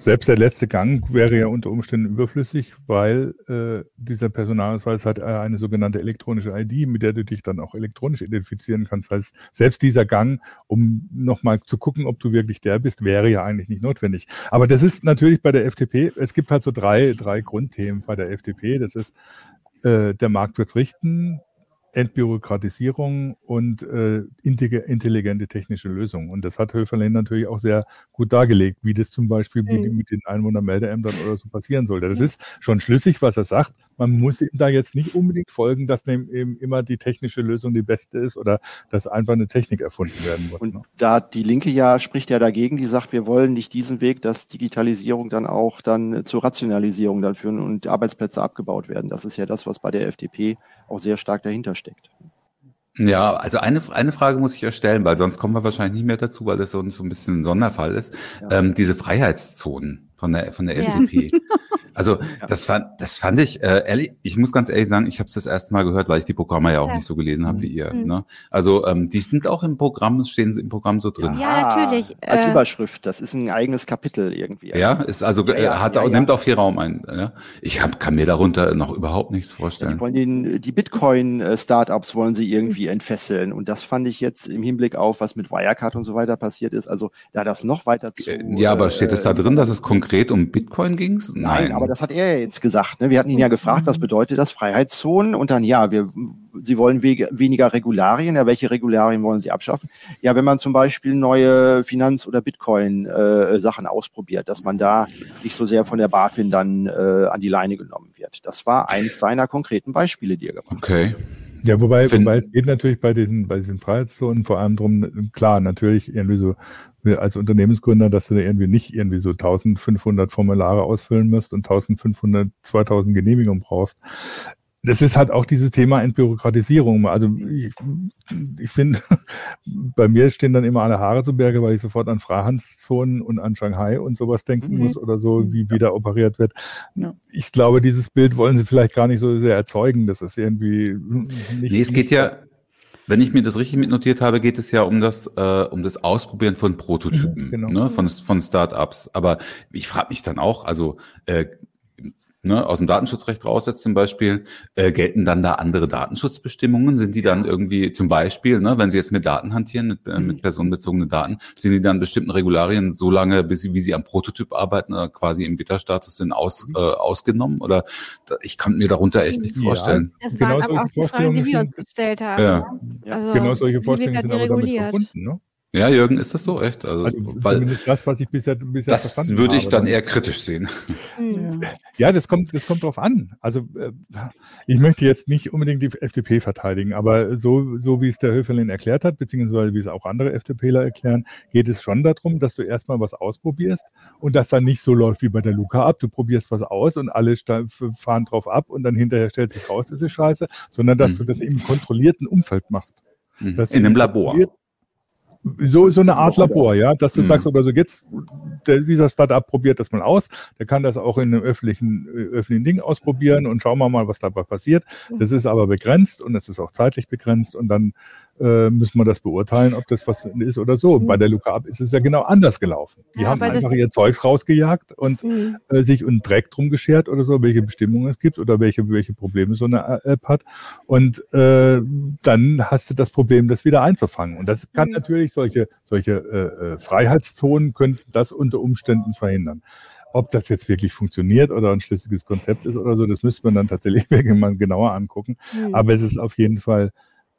Selbst der letzte Gang wäre ja unter Umständen überflüssig, weil äh, dieser Personalausweis hat äh, eine sogenannte elektronische ID, mit der du dich dann auch elektronisch identifizieren kannst. Das heißt, selbst dieser Gang, um nochmal zu gucken, ob du wirklich der bist, wäre ja eigentlich nicht notwendig. Aber das ist natürlich bei der FDP, es gibt halt so drei, drei Grundthemen bei der FDP. Das ist, äh, der Markt wird's richten, Entbürokratisierung und äh, intelligente technische Lösungen. Und das hat Höferlein natürlich auch sehr gut dargelegt, wie das zum Beispiel mhm. mit den Einwohnermeldeämtern oder so passieren sollte. Das ist schon schlüssig, was er sagt. Man muss ihm da jetzt nicht unbedingt folgen, dass eben immer die technische Lösung die beste ist oder dass einfach eine Technik erfunden werden muss. Und ne? da die Linke ja spricht ja dagegen, die sagt, wir wollen nicht diesen Weg, dass Digitalisierung dann auch dann zur Rationalisierung dann führen und Arbeitsplätze abgebaut werden. Das ist ja das, was bei der FDP auch sehr stark dahinter steckt. Ja, also eine, eine Frage muss ich ja stellen, weil sonst kommen wir wahrscheinlich nicht mehr dazu, weil das so, so ein bisschen ein Sonderfall ist. Ja. Ähm, diese Freiheitszonen von der, von der ja. FDP. Also ja. das fand, das fand ich, äh, ehrlich, ich muss ganz ehrlich sagen, ich habe es das erste Mal gehört, weil ich die Programme ja auch ja. nicht so gelesen habe wie ihr. Mhm. Ne? Also ähm, die sind auch im Programm, stehen sie im Programm so drin. Ja, natürlich. Als äh, Überschrift, das ist ein eigenes Kapitel irgendwie. Ja, ist also äh, hat auch, nimmt auch viel Raum ein. Ja? Ich hab, kann mir darunter noch überhaupt nichts vorstellen. die wollen den, die Bitcoin-Startups wollen sie irgendwie entfesseln und das fand ich jetzt im Hinblick auf, was mit Wirecard und so weiter passiert ist. Also da das noch weiter zu. Ja, aber steht es da drin, dass es konkret um Bitcoin ging? Nein, aber das hat er ja jetzt gesagt. Ne? Wir hatten ihn ja gefragt, was bedeutet das Freiheitszonen? Und dann, ja, wir, Sie wollen we weniger Regularien. Ja, welche Regularien wollen Sie abschaffen? Ja, wenn man zum Beispiel neue Finanz- oder Bitcoin-Sachen äh, ausprobiert, dass man da nicht so sehr von der BaFin dann äh, an die Leine genommen wird. Das war eins seiner konkreten Beispiele, die er gebracht hat. Okay. Ja, wobei, wobei es geht natürlich bei diesen, bei diesen Freiheitszonen vor allem drum, klar, natürlich irgendwie so als Unternehmensgründer, dass du da irgendwie nicht irgendwie so 1500 Formulare ausfüllen musst und 1500, 2000 Genehmigungen brauchst. Das ist halt auch dieses Thema Entbürokratisierung. Also ich, ich finde, bei mir stehen dann immer alle Haare zu Berge, weil ich sofort an Freihandelszonen und an Shanghai und sowas denken mhm. muss oder so, wie wieder operiert wird. Ja. Ich glaube, dieses Bild wollen sie vielleicht gar nicht so sehr erzeugen. Das ist irgendwie nicht. Nee, es geht ja, wenn ich mir das richtig mitnotiert habe, geht es ja um das, äh, um das Ausprobieren von Prototypen, mhm, genau. ne, von, von Startups. Aber ich frage mich dann auch, also äh, ne, aus dem Datenschutzrecht raus jetzt zum Beispiel, äh, gelten dann da andere Datenschutzbestimmungen? Sind die dann irgendwie zum Beispiel, ne, wenn Sie jetzt mit Daten hantieren, mit, äh, mit mhm. personenbezogenen Daten, sind die dann bestimmten Regularien so lange, bis sie, wie sie am Prototyp arbeiten, äh, quasi im Beta-Status sind, aus, mhm. äh, ausgenommen? Oder da, ich kann mir darunter echt nichts ja, vorstellen. Das genau waren aber auch die Fragen, die wir uns gestellt haben. Ja. Ne? Also, genau solche Vorstellungen sind aber damit verbunden, ne? Ja, Jürgen, ist das so echt? Also, also weil das, was ich bisher, bisher das verstanden würde ich dann, dann eher kritisch sehen. Hm. Ja, das kommt, das kommt drauf an. Also äh, ich möchte jetzt nicht unbedingt die FDP verteidigen, aber so, so wie es der Höferlin erklärt hat, beziehungsweise wie es auch andere FDPler erklären, geht es schon darum, dass du erstmal was ausprobierst und das dann nicht so läuft wie bei der Luca ab. Du probierst was aus und alle fahren drauf ab und dann hinterher stellt sich raus, das ist scheiße, sondern dass mhm. du das im kontrollierten Umfeld machst. Mhm. In einem Labor. So, so eine Art Labor, ja, dass du mhm. sagst, oder so jetzt, der, dieser Startup probiert das mal aus, der kann das auch in einem öffentlichen, äh, öffentlichen Ding ausprobieren und schauen wir mal, was dabei passiert. Das ist aber begrenzt und es ist auch zeitlich begrenzt und dann äh, müssen wir das beurteilen, ob das was ist oder so. Mhm. Bei der Luca Up ist es ja genau anders gelaufen. Die ja, haben einfach ihr Zeugs rausgejagt und mhm. äh, sich einen Dreck drum geschert oder so, welche Bestimmungen es gibt oder welche, welche Probleme so eine App hat. Und äh, dann hast du das Problem, das wieder einzufangen. Und das kann mhm. natürlich solche, solche äh, äh Freiheitszonen können das unter Umständen verhindern. Ob das jetzt wirklich funktioniert oder ein schlüssiges Konzept ist oder so, das müsste man dann tatsächlich mal genauer angucken. Mhm. Aber es ist auf jeden Fall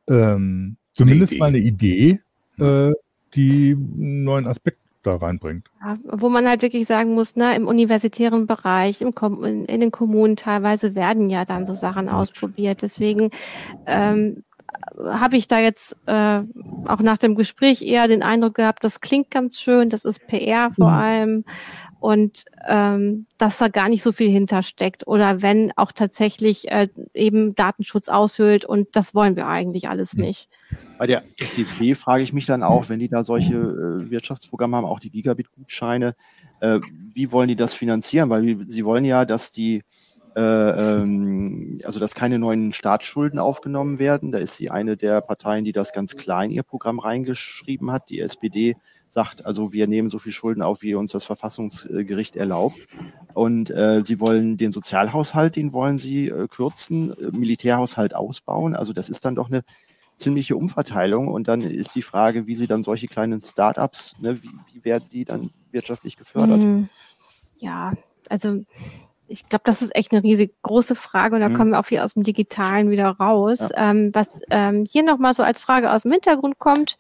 ähm, zumindest eine mal eine Idee, äh, die einen neuen Aspekt da reinbringt. Ja, wo man halt wirklich sagen muss, ne, im universitären Bereich, im in, in, den Kommunen teilweise werden ja dann so Sachen ausprobiert. Deswegen ähm, habe ich da jetzt äh, auch nach dem Gespräch eher den Eindruck gehabt, das klingt ganz schön, das ist PR vor mhm. allem und ähm, dass da gar nicht so viel hintersteckt oder wenn auch tatsächlich äh, eben Datenschutz aushöhlt und das wollen wir eigentlich alles mhm. nicht. Bei der FDP frage ich mich dann auch, wenn die da solche äh, Wirtschaftsprogramme haben, auch die Gigabit-Gutscheine, äh, wie wollen die das finanzieren? Weil sie wollen ja, dass die äh, ähm, also dass keine neuen Staatsschulden aufgenommen werden. Da ist sie eine der Parteien, die das ganz klein ihr Programm reingeschrieben hat. Die SPD sagt, also wir nehmen so viel Schulden auf, wie uns das Verfassungsgericht erlaubt. Und äh, sie wollen den Sozialhaushalt, den wollen sie äh, kürzen, äh, Militärhaushalt ausbauen. Also das ist dann doch eine ziemliche Umverteilung. Und dann ist die Frage, wie sie dann solche kleinen Startups, ne, wie, wie werden die dann wirtschaftlich gefördert? Mhm. Ja, also ich glaube, das ist echt eine riesig große Frage und da mhm. kommen wir auch hier aus dem Digitalen wieder raus. Ja. Ähm, was ähm, hier nochmal so als Frage aus dem Hintergrund kommt,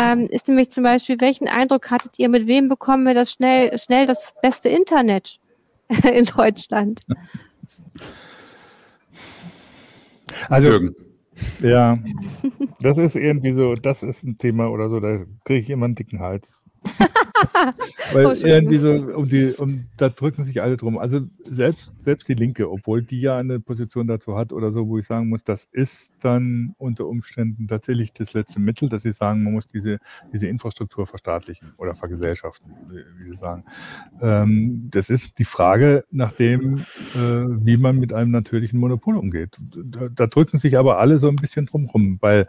ähm, ist nämlich zum Beispiel, welchen Eindruck hattet ihr, mit wem bekommen wir das schnell, schnell das beste Internet in Deutschland? Also, Jürgen. Ja, das ist irgendwie so, das ist ein Thema oder so, da kriege ich immer einen dicken Hals Weil oh, irgendwie so, um die, um, da drücken sich alle drum. Also selbst, selbst die Linke, obwohl die ja eine Position dazu hat oder so, wo ich sagen muss, das ist dann unter Umständen tatsächlich das letzte Mittel, dass sie sagen, man muss diese, diese Infrastruktur verstaatlichen oder vergesellschaften, wie sie sagen. Ähm, das ist die Frage nach dem, äh, wie man mit einem natürlichen Monopol umgeht. Da, da drücken sich aber alle so ein bisschen drum rum, weil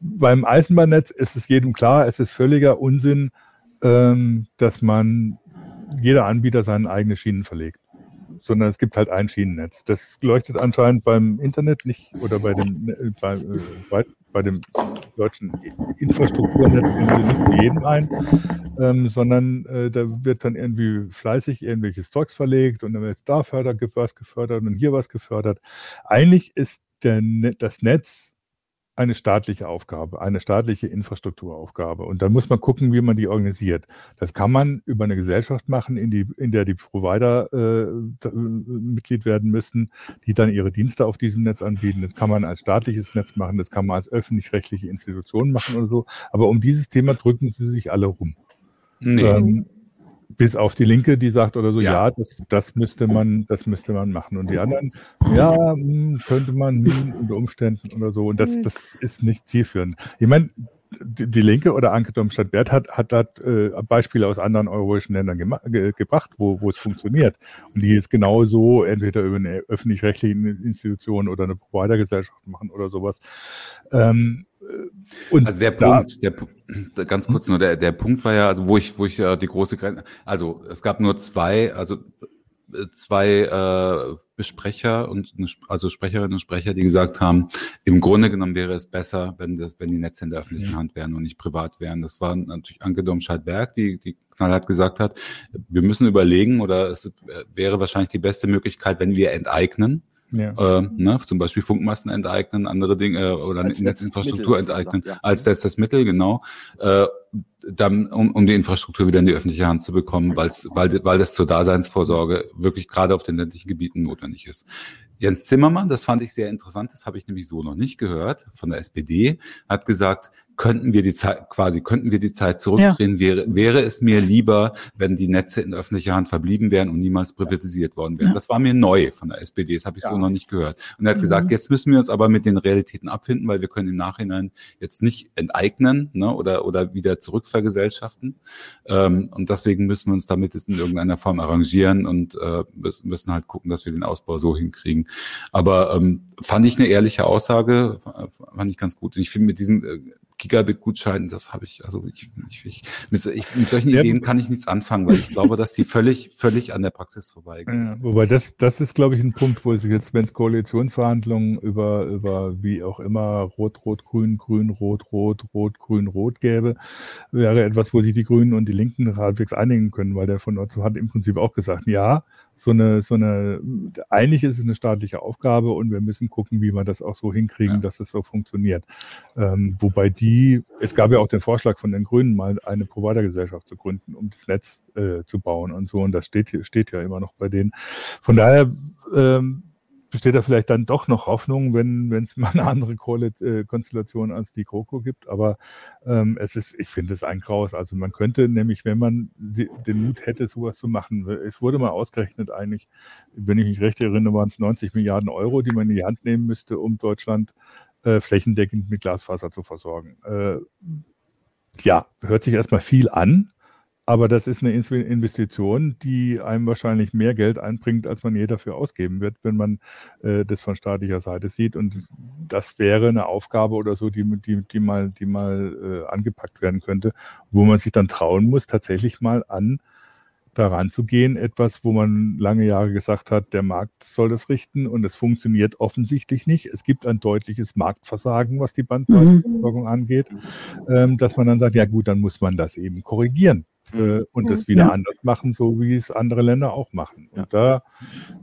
beim Eisenbahnnetz ist es jedem klar, es ist völliger Unsinn, ähm, dass man jeder Anbieter seine eigenen Schienen verlegt. Sondern es gibt halt ein Schienennetz. Das leuchtet anscheinend beim Internet nicht oder bei dem, äh, bei, äh, bei dem deutschen Infrastrukturnetz nicht für jeden ein, ähm, sondern äh, da wird dann irgendwie fleißig irgendwelches Stocks verlegt und dann wird da fördert, was gefördert und hier was gefördert. Eigentlich ist der, das Netz eine staatliche Aufgabe, eine staatliche Infrastrukturaufgabe. Und dann muss man gucken, wie man die organisiert. Das kann man über eine Gesellschaft machen, in, die, in der die Provider äh, Mitglied werden müssen, die dann ihre Dienste auf diesem Netz anbieten. Das kann man als staatliches Netz machen, das kann man als öffentlich-rechtliche Institution machen oder so. Aber um dieses Thema drücken sie sich alle rum. Nee. Ähm, bis auf die Linke, die sagt oder so, ja, ja das, das, müsste man, das müsste man machen. Und die anderen, ja, hm, könnte man hm, unter Umständen oder so. Und das, hm. das ist nicht zielführend. Ich meine, die, die Linke oder Anke Domstadt-Bert hat, hat, hat äh, Beispiele aus anderen europäischen Ländern ge gebracht, wo, wo es funktioniert. Und die jetzt genauso entweder über eine öffentlich-rechtliche Institution oder eine Providergesellschaft machen oder sowas. Ähm, und also der Punkt, der ganz kurz nur, der, der Punkt war ja, also wo ich, wo ich äh, die große Grenze, also es gab nur zwei, also äh, zwei äh, Besprecher und also Sprecherinnen und Sprecher, die gesagt haben, im Grunde genommen wäre es besser, wenn das, wenn die Netze in der öffentlichen Hand wären und nicht privat wären. Das war natürlich Anke Domscheit-Berg, die, die knallhart gesagt hat, wir müssen überlegen oder es wäre wahrscheinlich die beste Möglichkeit, wenn wir enteignen ja. Äh, ne, zum Beispiel Funkmasten enteignen, andere Dinge äh, oder als Netzinfrastruktur enteignen, ja. als letztes Mittel, genau. Äh, dann, um, um die Infrastruktur wieder in die öffentliche Hand zu bekommen, weil's, weil, weil das zur Daseinsvorsorge wirklich gerade auf den ländlichen Gebieten notwendig ist. Jens Zimmermann, das fand ich sehr interessant, das habe ich nämlich so noch nicht gehört, von der SPD, hat gesagt, könnten wir die Zeit, quasi könnten wir die Zeit zurückdrehen, ja. wäre, wäre es mir lieber, wenn die Netze in öffentlicher Hand verblieben wären und niemals privatisiert worden wären. Ja. Das war mir neu von der SPD, das habe ich ja. so noch nicht gehört. Und er hat mhm. gesagt, jetzt müssen wir uns aber mit den Realitäten abfinden, weil wir können im Nachhinein jetzt nicht enteignen ne, oder, oder wieder zurückvergesellschaften. Ähm, und deswegen müssen wir uns damit jetzt in irgendeiner Form arrangieren und äh, müssen halt gucken, dass wir den Ausbau so hinkriegen. Aber ähm, fand ich eine ehrliche Aussage, fand ich ganz gut. Ich finde mit diesen äh, Gigabit-Gutschein, das habe ich, also ich, ich, ich, mit, ich, mit solchen ja. Ideen kann ich nichts anfangen, weil ich glaube, dass die völlig, völlig an der Praxis vorbeigehen. Ja, wobei das, das ist, glaube ich, ein Punkt, wo sich jetzt, wenn es Koalitionsverhandlungen über, über wie auch immer Rot, Rot, Grün, Grün, Rot, Rot, Rot, Grün, Rot gäbe, wäre etwas, wo sich die Grünen und die Linken halbwegs einigen können, weil der von Otto hat im Prinzip auch gesagt, ja, so eine, so eine, eigentlich ist es eine staatliche Aufgabe und wir müssen gucken, wie wir das auch so hinkriegen, ja. dass es so funktioniert. Ähm, wobei die, es gab ja auch den Vorschlag von den Grünen, mal eine Providergesellschaft zu gründen, um das Netz äh, zu bauen und so. Und das steht, steht ja immer noch bei denen. Von daher, ähm, besteht da vielleicht dann doch noch Hoffnung, wenn es mal eine andere äh, Konstellation als die GroKo gibt. Aber ähm, es ist, ich finde es ein Graus. Also man könnte nämlich, wenn man den Mut hätte, sowas zu machen, es wurde mal ausgerechnet eigentlich, wenn ich mich recht erinnere, waren es 90 Milliarden Euro, die man in die Hand nehmen müsste, um Deutschland äh, flächendeckend mit Glasfaser zu versorgen. Äh, ja, hört sich erstmal viel an. Aber das ist eine Investition, die einem wahrscheinlich mehr Geld einbringt, als man je dafür ausgeben wird, wenn man äh, das von staatlicher Seite sieht. Und das wäre eine Aufgabe oder so, die, die, die mal, die mal äh, angepackt werden könnte, wo man sich dann trauen muss, tatsächlich mal an daran zu gehen, etwas, wo man lange Jahre gesagt hat, der Markt soll das richten und es funktioniert offensichtlich nicht. Es gibt ein deutliches Marktversagen, was die Bandbreitenversorgung mhm. angeht, ähm, dass man dann sagt, ja gut, dann muss man das eben korrigieren äh, und das wieder ja. anders machen, so wie es andere Länder auch machen. Und da,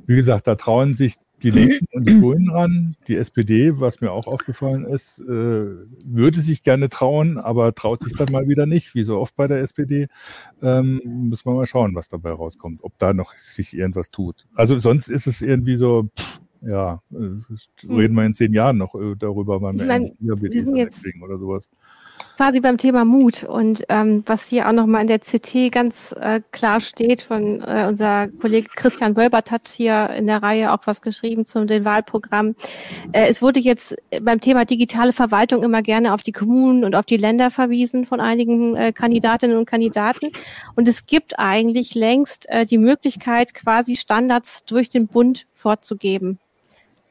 wie gesagt, da trauen sich die Linken und die Grünen ran. Die SPD, was mir auch aufgefallen ist, äh, würde sich gerne trauen, aber traut sich dann mal wieder nicht, wie so oft bei der SPD. Ähm, müssen wir mal schauen, was dabei rauskommt, ob da noch sich irgendwas tut. Also sonst ist es irgendwie so, pff, ja, reden wir in zehn Jahren noch äh, darüber, wann wir, ich mein, wir sind jetzt, oder sowas. Quasi beim Thema Mut und ähm, was hier auch nochmal in der CT ganz äh, klar steht von äh, unser Kollege Christian Wölbert hat hier in der Reihe auch was geschrieben zum den Wahlprogramm. Äh, es wurde jetzt beim Thema digitale Verwaltung immer gerne auf die Kommunen und auf die Länder verwiesen von einigen äh, Kandidatinnen und Kandidaten und es gibt eigentlich längst äh, die Möglichkeit quasi Standards durch den Bund vorzugeben.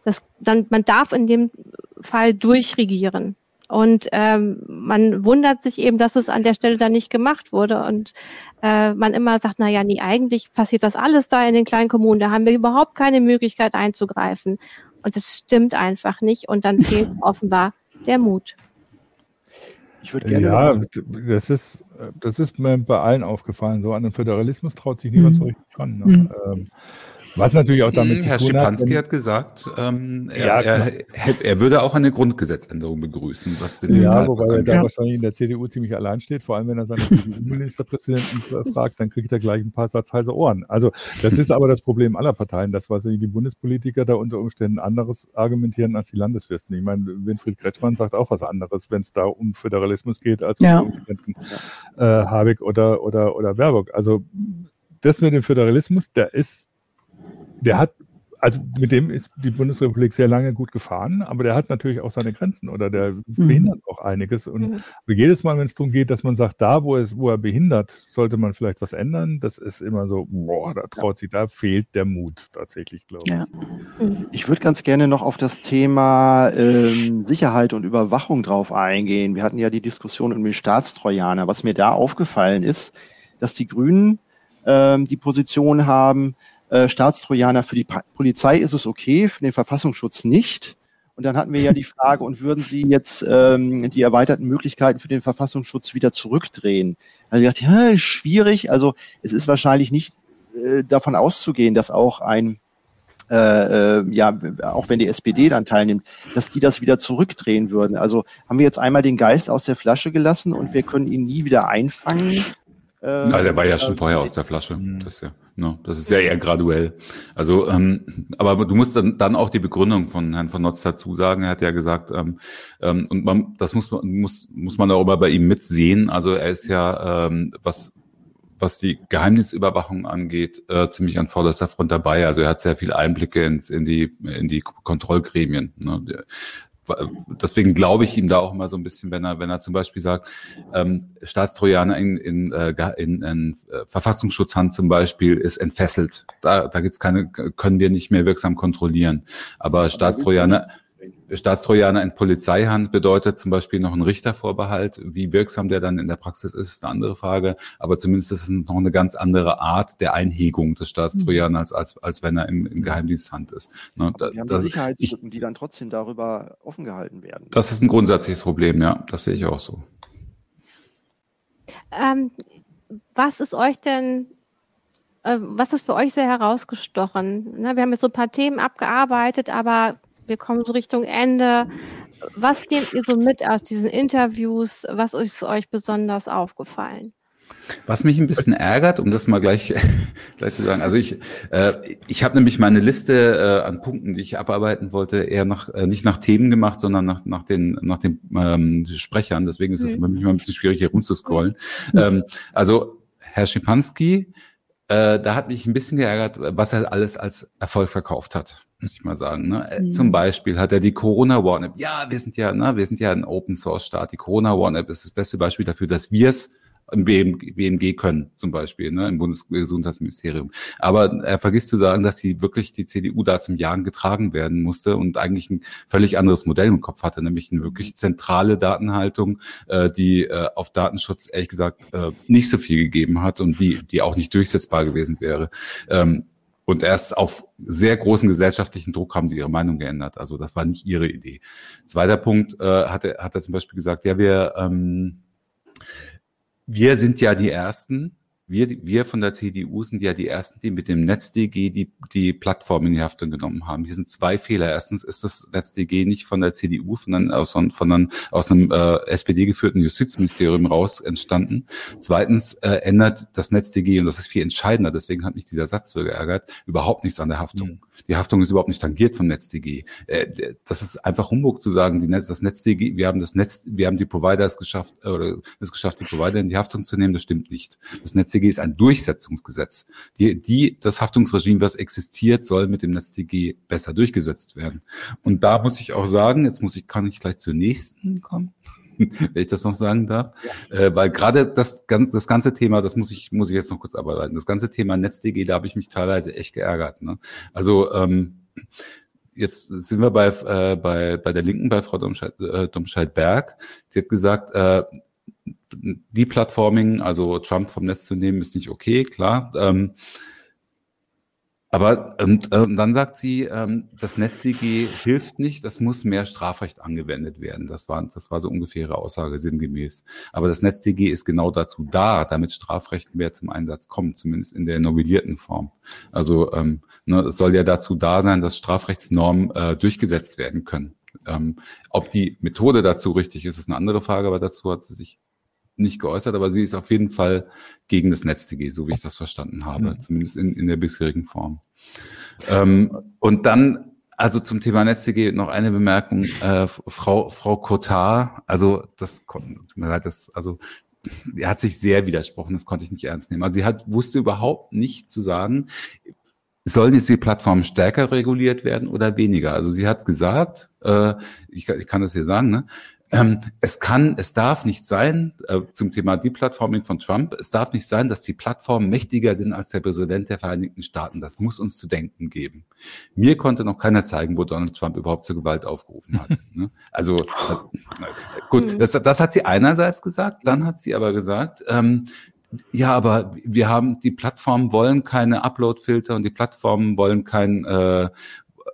Das, dann, man darf in dem Fall durchregieren. Und ähm, man wundert sich eben, dass es an der Stelle dann nicht gemacht wurde. Und äh, man immer sagt, na ja, nee, eigentlich passiert das alles da in den kleinen Kommunen. Da haben wir überhaupt keine Möglichkeit einzugreifen. Und das stimmt einfach nicht. Und dann fehlt offenbar der Mut. Ich würde gerne. Ja, das ist, das ist mir bei allen aufgefallen. So an den Föderalismus traut sich niemand mhm. so richtig dran. Ne? Mhm. Ähm, was natürlich auch damit Herr zu tun Schipanski hat, hat gesagt, ähm, er, ja, er, er, würde auch eine Grundgesetzänderung begrüßen. Was den ja, wobei er da ja. wahrscheinlich in der CDU ziemlich allein steht, vor allem wenn er seinen Ministerpräsidenten fragt, dann kriegt er gleich ein paar Satz heiße Ohren. Also das ist aber das Problem aller Parteien, dass was die Bundespolitiker da unter Umständen anderes argumentieren als die Landesfürsten. Ich meine, Winfried Kretschmann sagt auch was anderes, wenn es da um Föderalismus geht, als ja. um äh, Habeck oder, oder, oder Baerbock. Also das mit dem Föderalismus, der ist der hat, also mit dem ist die Bundesrepublik sehr lange gut gefahren, aber der hat natürlich auch seine Grenzen oder der mhm. behindert auch einiges. Und mhm. jedes Mal, wenn es darum geht, dass man sagt, da, wo, es, wo er behindert, sollte man vielleicht was ändern, das ist immer so, boah, da traut sich, da fehlt der Mut tatsächlich, glaube ich. Ja. Ich würde ganz gerne noch auf das Thema ähm, Sicherheit und Überwachung drauf eingehen. Wir hatten ja die Diskussion um den Staatstrojaner. Was mir da aufgefallen ist, dass die Grünen ähm, die Position haben, äh, Staatstrojaner für die Polizei ist es okay, für den Verfassungsschutz nicht. Und dann hatten wir ja die Frage, und würden Sie jetzt ähm, die erweiterten Möglichkeiten für den Verfassungsschutz wieder zurückdrehen? Also ich dachte, ja, schwierig. Also es ist wahrscheinlich nicht äh, davon auszugehen, dass auch ein äh, äh, ja, auch wenn die SPD dann teilnimmt, dass die das wieder zurückdrehen würden. Also haben wir jetzt einmal den Geist aus der Flasche gelassen und wir können ihn nie wieder einfangen. Äh, ja, der war ja schon vorher aus der Flasche. Mhm. Das, ist ja, no, das ist ja eher graduell. Also, ähm, aber du musst dann, dann auch die Begründung von Herrn von Notz dazu sagen. Er hat ja gesagt, ähm, ähm, und man, das muss man muss muss man auch immer bei ihm mitsehen. Also er ist ja ähm, was was die Geheimdienstüberwachung angeht, äh, ziemlich an vorderster Front dabei. Also er hat sehr viel Einblicke ins, in die in die Kontrollgremien. Ne? Deswegen glaube ich ihm da auch mal so ein bisschen, wenn er, wenn er zum Beispiel sagt, ähm, Staatstrojaner in, in, äh, in, in äh, Verfassungsschutzhand zum Beispiel ist entfesselt. Da, da gibt's keine, können wir nicht mehr wirksam kontrollieren. Aber Staatstrojaner Staatstrojaner in Polizeihand bedeutet zum Beispiel noch ein Richtervorbehalt. Wie wirksam der dann in der Praxis ist, ist eine andere Frage. Aber zumindest ist es noch eine ganz andere Art der Einhegung des Staatstrojaners, als, als wenn er im, im Geheimdiensthand ist. Ne, da, wir haben das, Sicherheitslücken, die dann trotzdem darüber offen gehalten werden. Das ist ein grundsätzliches Problem, ja. Das sehe ich auch so. Ähm, was ist euch denn äh, was ist für euch sehr herausgestochen? Ne, wir haben jetzt so ein paar Themen abgearbeitet, aber wir kommen so Richtung Ende. Was nehmt ihr so mit aus diesen Interviews? Was ist euch besonders aufgefallen? Was mich ein bisschen ärgert, um das mal gleich, gleich zu sagen, also ich, äh, ich habe nämlich meine Liste äh, an Punkten, die ich abarbeiten wollte, eher nach, äh, nicht nach Themen gemacht, sondern nach, nach den, nach den ähm, Sprechern. Deswegen ist es mhm. immer ein bisschen schwierig, hier rumzuscrollen. Mhm. Ähm, also Herr Schipanski, äh, da hat mich ein bisschen geärgert, was er alles als Erfolg verkauft hat muss ich mal sagen. Ne? Äh, mhm. Zum Beispiel hat er die Corona Warn App. Ja, wir sind ja, ne, wir sind ja ein Open Source Staat. Die Corona Warn App ist das beste Beispiel dafür, dass wir es im BMG können, zum Beispiel, ne, im Bundesgesundheitsministerium. Aber er vergisst zu sagen, dass die wirklich die CDU da zum Jagen getragen werden musste und eigentlich ein völlig anderes Modell im Kopf hatte, nämlich eine wirklich zentrale Datenhaltung, äh, die äh, auf Datenschutz ehrlich gesagt äh, nicht so viel gegeben hat und die, die auch nicht durchsetzbar gewesen wäre. Ähm, und erst auf sehr großen gesellschaftlichen Druck haben sie ihre Meinung geändert. Also das war nicht ihre Idee. Zweiter Punkt äh, hat, er, hat er zum Beispiel gesagt, ja, wir, ähm, wir sind ja die Ersten, wir, wir von der CDU sind ja die ersten, die mit dem NetzDG die, die Plattform in die Haftung genommen haben. Hier sind zwei Fehler. Erstens ist das NetzDG nicht von der CDU, sondern aus, von aus einem äh, SPD-geführten Justizministerium raus entstanden. Zweitens äh, ändert das NetzDG, und das ist viel entscheidender, deswegen hat mich dieser Satz so geärgert, überhaupt nichts an der Haftung. Mhm. Die Haftung ist überhaupt nicht tangiert vom NetzDG. Äh, das ist einfach Humbug zu sagen, die Netz, das NetzDG, wir haben das Netz, wir haben die Provider es geschafft, äh, oder es geschafft, die Provider in die Haftung zu nehmen. Das stimmt nicht. Das NetzDG ist ein Durchsetzungsgesetz. Die, die, das Haftungsregime, was existiert, soll mit dem NetzDG besser durchgesetzt werden. Und da muss ich auch sagen, jetzt muss ich, kann ich gleich zur nächsten kommen. wenn ich das noch sagen darf. Ja. Äh, weil gerade das, ganz, das ganze Thema, das muss ich, muss ich jetzt noch kurz arbeiten, das ganze Thema NetzDG, da habe ich mich teilweise echt geärgert. Ne? Also ähm, jetzt sind wir bei, äh, bei, bei der Linken, bei Frau Domscheit-Berg. Äh, Sie hat gesagt, äh, Deplatforming, also Trump vom Netz zu nehmen, ist nicht okay, klar. Ähm, aber und, ähm, dann sagt sie, ähm, das NetzDG hilft nicht, das muss mehr Strafrecht angewendet werden. Das war, das war so ungefähr ihre Aussage sinngemäß. Aber das NetzDG ist genau dazu da, damit Strafrecht mehr zum Einsatz kommt, zumindest in der novellierten Form. Also ähm, ne, es soll ja dazu da sein, dass Strafrechtsnormen äh, durchgesetzt werden können. Ähm, ob die Methode dazu richtig ist, ist eine andere Frage, aber dazu hat sie sich nicht geäußert, aber sie ist auf jeden Fall gegen das NetzDG, so wie ich das verstanden habe, mhm. zumindest in, in der bisherigen Form. Ähm, und dann, also zum Thema NetzDG noch eine Bemerkung, äh, Frau, Frau Cotard, also das, tut mir leid, das, also er hat sich sehr widersprochen, das konnte ich nicht ernst nehmen. Also sie hat, wusste überhaupt nicht zu sagen, sollen jetzt die Plattformen stärker reguliert werden oder weniger? Also sie hat gesagt, äh, ich, ich kann das hier sagen, ne? Ähm, es kann, es darf nicht sein, äh, zum Thema Deplatforming von Trump, es darf nicht sein, dass die Plattformen mächtiger sind als der Präsident der Vereinigten Staaten. Das muss uns zu denken geben. Mir konnte noch keiner zeigen, wo Donald Trump überhaupt zur Gewalt aufgerufen hat. ne? Also äh, gut, mhm. das, das hat sie einerseits gesagt, dann hat sie aber gesagt, ähm, ja, aber wir haben, die Plattformen wollen keine Upload-Filter und die Plattformen wollen kein, äh,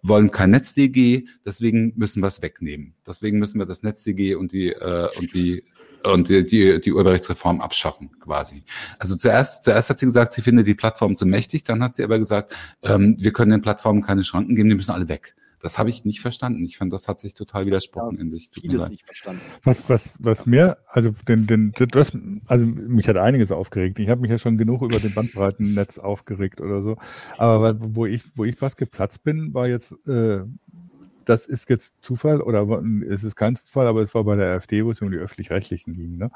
wollen kein NetzDG, deswegen müssen wir es wegnehmen. Deswegen müssen wir das NetzDG und die äh, und die und die, die, die Urheberrechtsreform abschaffen, quasi. Also zuerst, zuerst hat sie gesagt, sie findet die Plattform zu mächtig, dann hat sie aber gesagt, ähm, wir können den Plattformen keine Schranken geben, die müssen alle weg. Das habe ich nicht verstanden. Ich fand, das hat sich total widersprochen ja, in sich. Tut vieles nicht verstanden. Was, was, was mir, also den, den, das, also mich hat einiges aufgeregt. Ich habe mich ja schon genug über den Bandbreitennetz aufgeregt oder so. Aber wo ich, wo ich was geplatzt bin, war jetzt äh, das ist jetzt Zufall oder es ist kein Zufall, aber es war bei der AfD, wo es um die öffentlich-rechtlichen ging, ne?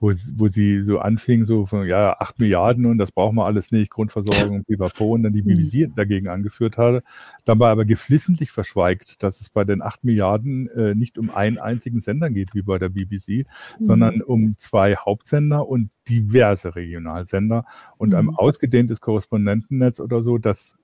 wo, wo sie so anfing, so von, ja, acht Milliarden und das brauchen wir alles nicht, Grundversorgung, Pipapo und dann die BBC mhm. dagegen angeführt hatte. Dabei aber geflissentlich verschweigt, dass es bei den acht Milliarden äh, nicht um einen einzigen Sender geht, wie bei der BBC, mhm. sondern um zwei Hauptsender und diverse Regionalsender und mhm. ein ausgedehntes Korrespondentennetz oder so, das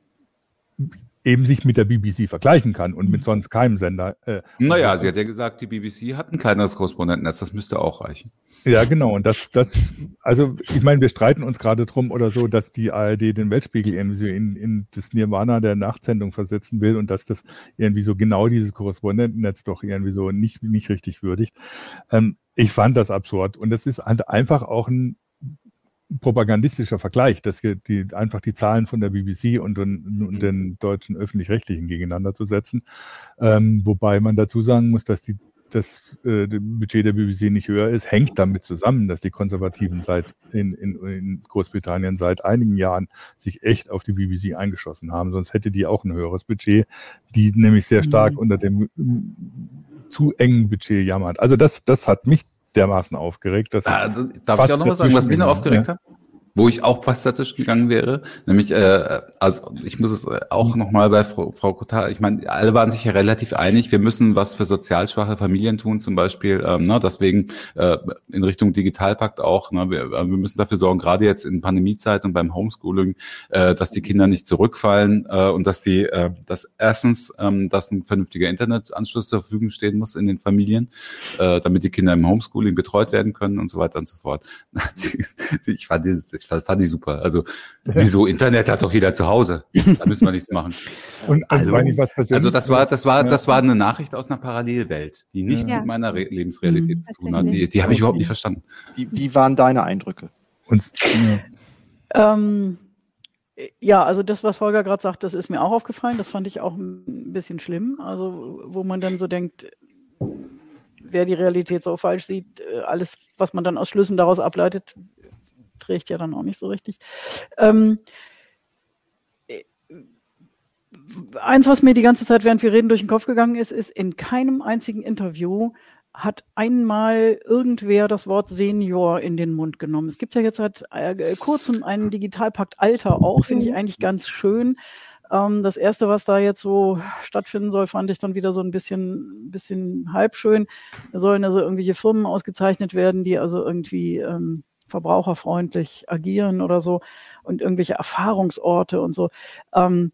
eben sich mit der BBC vergleichen kann und mit mhm. sonst keinem Sender. Äh, naja, sie hat ja gesagt, die BBC hat ein kleineres Korrespondentennetz, das müsste auch reichen. Ja, genau. Und das, das, also ich meine, wir streiten uns gerade drum oder so, dass die ARD den Weltspiegel irgendwie so in, in das Nirvana der Nachtsendung versetzen will und dass das irgendwie so genau dieses Korrespondentennetz doch irgendwie so nicht, nicht richtig würdigt. Ähm, ich fand das absurd. Und das ist halt einfach auch ein propagandistischer Vergleich, dass wir die, einfach die Zahlen von der BBC und, und, und den deutschen öffentlich-rechtlichen gegeneinander zu setzen. Ähm, wobei man dazu sagen muss, dass die, das äh, Budget der BBC nicht höher ist, hängt damit zusammen, dass die Konservativen seit in, in, in Großbritannien seit einigen Jahren sich echt auf die BBC eingeschossen haben. Sonst hätte die auch ein höheres Budget, die nämlich sehr stark mhm. unter dem zu engen Budget jammert. Also das, das hat mich dermaßen aufgeregt. Dass ah, darf ich auch noch was sagen, was mich noch aufgeregt ja. hat? Wo ich auch fast dazwischen gegangen wäre. Nämlich, äh, also ich muss es auch nochmal bei Frau, Frau Kotar, ich meine, alle waren sich ja relativ einig, wir müssen was für sozial schwache Familien tun, zum Beispiel, ähm, ne, deswegen äh, in Richtung Digitalpakt auch, ne, wir, wir müssen dafür sorgen, gerade jetzt in Pandemiezeit und beim Homeschooling, äh, dass die Kinder nicht zurückfallen äh, und dass die, äh, dass erstens, ähm, dass ein vernünftiger Internetanschluss zur Verfügung stehen muss in den Familien, äh, damit die Kinder im Homeschooling betreut werden können und so weiter und so fort. ich fand dieses das fand ich super. Also, wieso Internet hat doch jeder zu Hause? Da müssen wir nichts machen. Und also, also, also das war, das war, das war eine Nachricht aus einer Parallelwelt, die nichts ja. mit meiner Re Lebensrealität mhm, zu tun hat. Die, die habe ich überhaupt nicht verstanden. Wie, wie waren deine Eindrücke? Und, ja. Ähm, ja, also das, was Holger gerade sagt, das ist mir auch aufgefallen. Das fand ich auch ein bisschen schlimm. Also, wo man dann so denkt, wer die Realität so falsch sieht, äh, alles, was man dann aus Schlüssen daraus ableitet, trägt ja dann auch nicht so richtig. Ähm, eins, was mir die ganze Zeit, während wir reden, durch den Kopf gegangen ist, ist, in keinem einzigen Interview hat einmal irgendwer das Wort Senior in den Mund genommen. Es gibt ja jetzt seit äh, kurzem einen Digitalpakt Alter auch, finde ich eigentlich ganz schön. Ähm, das erste, was da jetzt so stattfinden soll, fand ich dann wieder so ein bisschen, bisschen halb schön. Da sollen also irgendwelche Firmen ausgezeichnet werden, die also irgendwie ähm, verbraucherfreundlich agieren oder so und irgendwelche Erfahrungsorte und so. Ähm,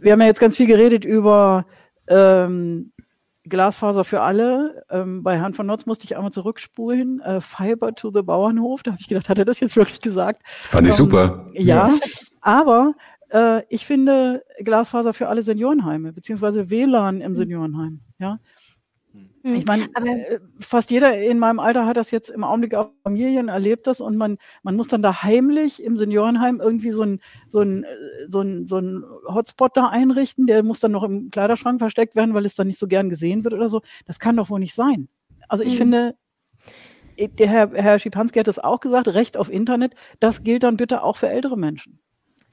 wir haben ja jetzt ganz viel geredet über ähm, Glasfaser für alle. Ähm, bei Herrn von Notz musste ich einmal zurückspulen. Äh, Fiber to the Bauernhof. Da habe ich gedacht, hat er das jetzt wirklich gesagt? Fand ich ähm, super. Ja, ja. aber äh, ich finde Glasfaser für alle Seniorenheime, beziehungsweise WLAN im hm. Seniorenheim. Ja. Ich meine, äh, fast jeder in meinem Alter hat das jetzt im Augenblick auch Familien erlebt das und man, man muss dann da heimlich im Seniorenheim irgendwie so ein, so ein, so ein, so ein Hotspot da einrichten, der muss dann noch im Kleiderschrank versteckt werden, weil es dann nicht so gern gesehen wird oder so. Das kann doch wohl nicht sein. Also ich mhm. finde, der Herr, Herr Schipanski hat es auch gesagt, Recht auf Internet, das gilt dann bitte auch für ältere Menschen.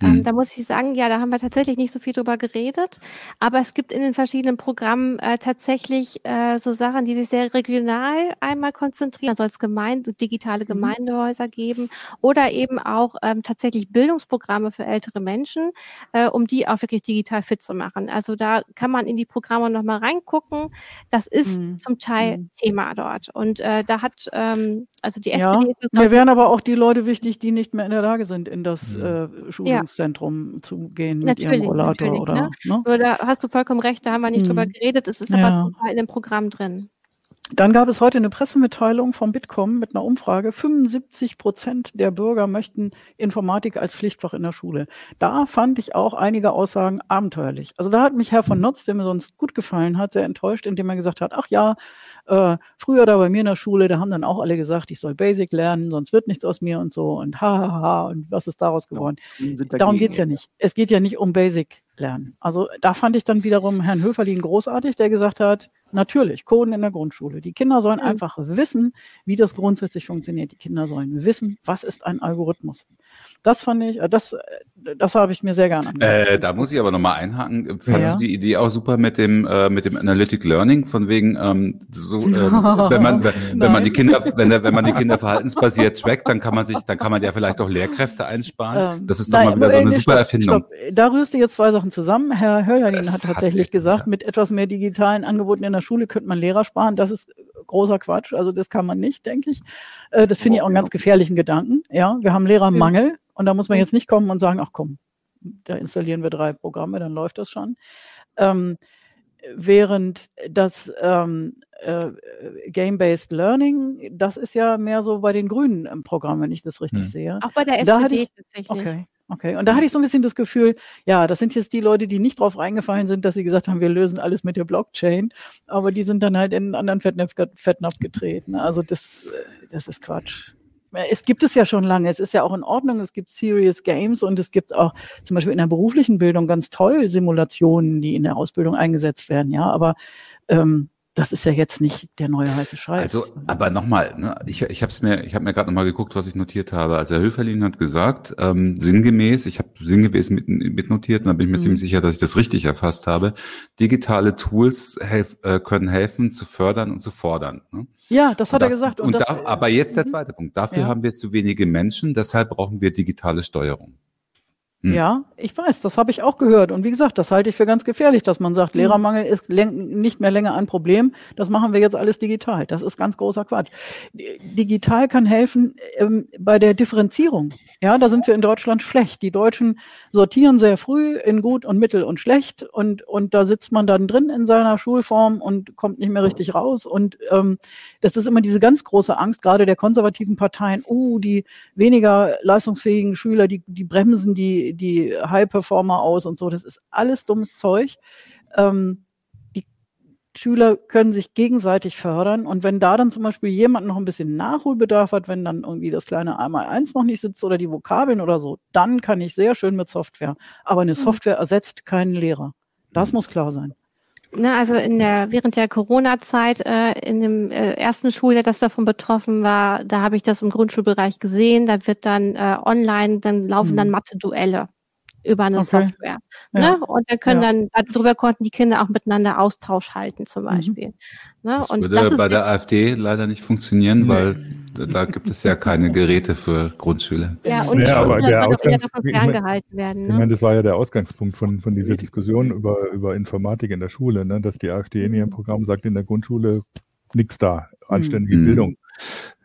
Ähm, mhm. da muss ich sagen, ja, da haben wir tatsächlich nicht so viel drüber geredet. Aber es gibt in den verschiedenen Programmen äh, tatsächlich äh, so Sachen, die sich sehr regional einmal konzentrieren. Soll es Gemeinde, digitale mhm. Gemeindehäuser geben oder eben auch ähm, tatsächlich Bildungsprogramme für ältere Menschen, äh, um die auch wirklich digital fit zu machen. Also da kann man in die Programme nochmal reingucken. Das ist mhm. zum Teil mhm. Thema dort. Und äh, da hat ähm, also die ja, SPD. Mir wären aber auch die Leute wichtig, die nicht mehr in der Lage sind, in das mhm. äh, Schulungs Einkaufszentrum zu gehen mit natürlich, ihrem Rollator oder. Ne? Ne? Da hast du vollkommen recht, da haben wir nicht hm. drüber geredet. Es ist ja. aber in dem Programm drin. Dann gab es heute eine Pressemitteilung vom Bitkom mit einer Umfrage. 75 Prozent der Bürger möchten Informatik als Pflichtfach in der Schule. Da fand ich auch einige Aussagen abenteuerlich. Also da hat mich Herr von Notz, der mir sonst gut gefallen hat, sehr enttäuscht, indem er gesagt hat, ach ja, äh, früher da bei mir in der Schule, da haben dann auch alle gesagt, ich soll Basic lernen, sonst wird nichts aus mir und so und ha, ha, ha und was ist daraus geworden. Ja, Darum geht's ja nicht. Es geht ja nicht um Basic lernen. Also da fand ich dann wiederum Herrn Höferlin großartig, der gesagt hat, natürlich, Coden in der Grundschule. Die Kinder sollen mhm. einfach wissen, wie das grundsätzlich funktioniert. Die Kinder sollen wissen, was ist ein Algorithmus. Das fand ich, äh, das, äh, das habe ich mir sehr gerne angeguckt. Äh, da muss ich aber nochmal einhaken. Fandest ja. du die Idee auch super mit dem, äh, mit dem Analytic Learning, von wegen, ähm, so, äh, wenn man, wenn, wenn man die Kinder, wenn, wenn man die Kinder verhaltensbasiert trackt, dann kann man sich, dann kann man ja vielleicht auch Lehrkräfte einsparen. Ähm, das ist doch nein, mal wieder so eine super Erfindung. Stopp. Da rührst du jetzt zwei Sachen zusammen. Herr Höllerlin hat tatsächlich hat gesagt, gesagt, mit etwas mehr digitalen Angeboten in der Schule könnte man Lehrer sparen. Das ist großer Quatsch. Also das kann man nicht, denke ich. Äh, das finde ich auch einen ganz gefährlichen Gedanken. Ja, wir haben Lehrermangel und da muss man jetzt nicht kommen und sagen, ach komm, da installieren wir drei Programme, dann läuft das schon. Ähm, während das ähm, äh, Game-Based Learning, das ist ja mehr so bei den grünen Programmen, wenn ich das richtig hm. sehe. Auch bei der SPD ich, tatsächlich. Okay. Okay, und da hatte ich so ein bisschen das Gefühl, ja, das sind jetzt die Leute, die nicht drauf reingefallen sind, dass sie gesagt haben, wir lösen alles mit der Blockchain, aber die sind dann halt in einen anderen Fettnapf, Fettnapf getreten. Also das, äh, das ist Quatsch. Es gibt es ja schon lange. Es ist ja auch in Ordnung. Es gibt Serious Games und es gibt auch zum Beispiel in der beruflichen Bildung ganz toll Simulationen, die in der Ausbildung eingesetzt werden. Ja, aber ähm, das ist ja jetzt nicht der neue heiße Scheiß. Also, aber nochmal, ne, ich, ich habe mir, ich habe mir gerade nochmal geguckt, was ich notiert habe. Also Herr Höferlin hat gesagt, ähm, sinngemäß, ich habe sinngemäß mit, mitnotiert, und da bin ich mir mhm. ziemlich sicher, dass ich das richtig erfasst habe. Digitale Tools helf, äh, können helfen zu fördern und zu fordern. Ne? Ja, das hat und er gesagt. Und, und das, da, aber jetzt der mhm. zweite Punkt. Dafür ja. haben wir zu wenige Menschen, deshalb brauchen wir digitale Steuerung. Hm. Ja, ich weiß, das habe ich auch gehört. Und wie gesagt, das halte ich für ganz gefährlich, dass man sagt, hm. Lehrermangel ist nicht mehr länger ein Problem. Das machen wir jetzt alles digital. Das ist ganz großer Quatsch. Digital kann helfen ähm, bei der Differenzierung. Ja, da sind wir in Deutschland schlecht. Die Deutschen sortieren sehr früh in gut und mittel und schlecht. Und, und da sitzt man dann drin in seiner Schulform und kommt nicht mehr richtig raus. Und ähm, das ist immer diese ganz große Angst, gerade der konservativen Parteien. Oh, die weniger leistungsfähigen Schüler, die, die bremsen die die, High-Performer aus und so. Das ist alles dummes Zeug. Ähm, die Schüler können sich gegenseitig fördern. Und wenn da dann zum Beispiel jemand noch ein bisschen Nachholbedarf hat, wenn dann irgendwie das kleine einmal eins noch nicht sitzt oder die Vokabeln oder so, dann kann ich sehr schön mit Software. Aber eine mhm. Software ersetzt keinen Lehrer. Das muss klar sein. Ne, also in der während der Corona-Zeit äh, in dem äh, ersten Schuljahr, das davon betroffen war, da habe ich das im Grundschulbereich gesehen. Da wird dann äh, online, dann laufen mhm. dann Mathe-Duelle über eine okay. Software. Ja. Ne? Und dann können ja. dann, darüber konnten die Kinder auch miteinander Austausch halten zum mhm. Beispiel. Mhm. Ne? Das und würde das bei der AfD leider nicht funktionieren, nee. weil da gibt es ja keine Geräte für Grundschüler. Ja, und ja, aber der Ausgangs davon ferngehalten werden. Ne? Ich meine, das war ja der Ausgangspunkt von, von dieser Diskussion über, über Informatik in der Schule, ne? dass die AfD in ihrem Programm sagt, in der Grundschule nichts da, anständige mhm. Bildung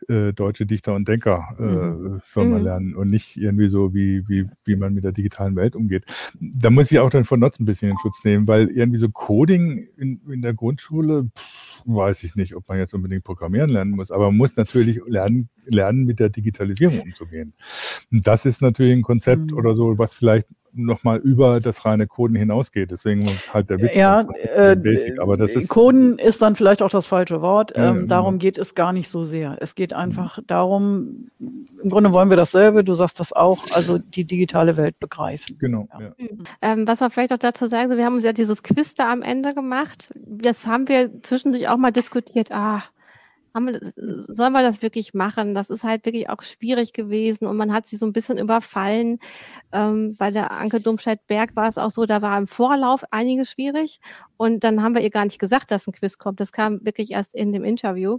äh, deutsche Dichter und Denker äh, mhm. soll man mhm. lernen und nicht irgendwie so, wie, wie, wie man mit der digitalen Welt umgeht. Da muss ich auch dann von Notz ein bisschen in Schutz nehmen, weil irgendwie so Coding in, in der Grundschule, pff, weiß ich nicht, ob man jetzt unbedingt programmieren lernen muss, aber man muss natürlich lernen, lernen mit der Digitalisierung umzugehen. Und das ist natürlich ein Konzept mhm. oder so, was vielleicht nochmal über das reine Coden hinausgeht. Deswegen halt der Witz. Ja, äh, Basic. Aber das ist, Coden ist dann vielleicht auch das falsche Wort. Ähm, genau. darum geht es gar nicht so sehr. Es geht einfach mhm. darum, im Grunde wollen wir dasselbe, du sagst das auch, also die digitale Welt begreifen. Genau. Ja. Ja. Mhm. Ähm, was wir vielleicht auch dazu sagen, so, wir haben uns ja dieses Quiz da am Ende gemacht. Das haben wir zwischendurch auch mal diskutiert. Ah, haben wir, sollen wir das wirklich machen? Das ist halt wirklich auch schwierig gewesen und man hat sie so ein bisschen überfallen. Ähm, bei der Anke Domscheit-Berg war es auch so, da war im Vorlauf einiges schwierig und dann haben wir ihr gar nicht gesagt, dass ein Quiz kommt. Das kam wirklich erst in dem Interview.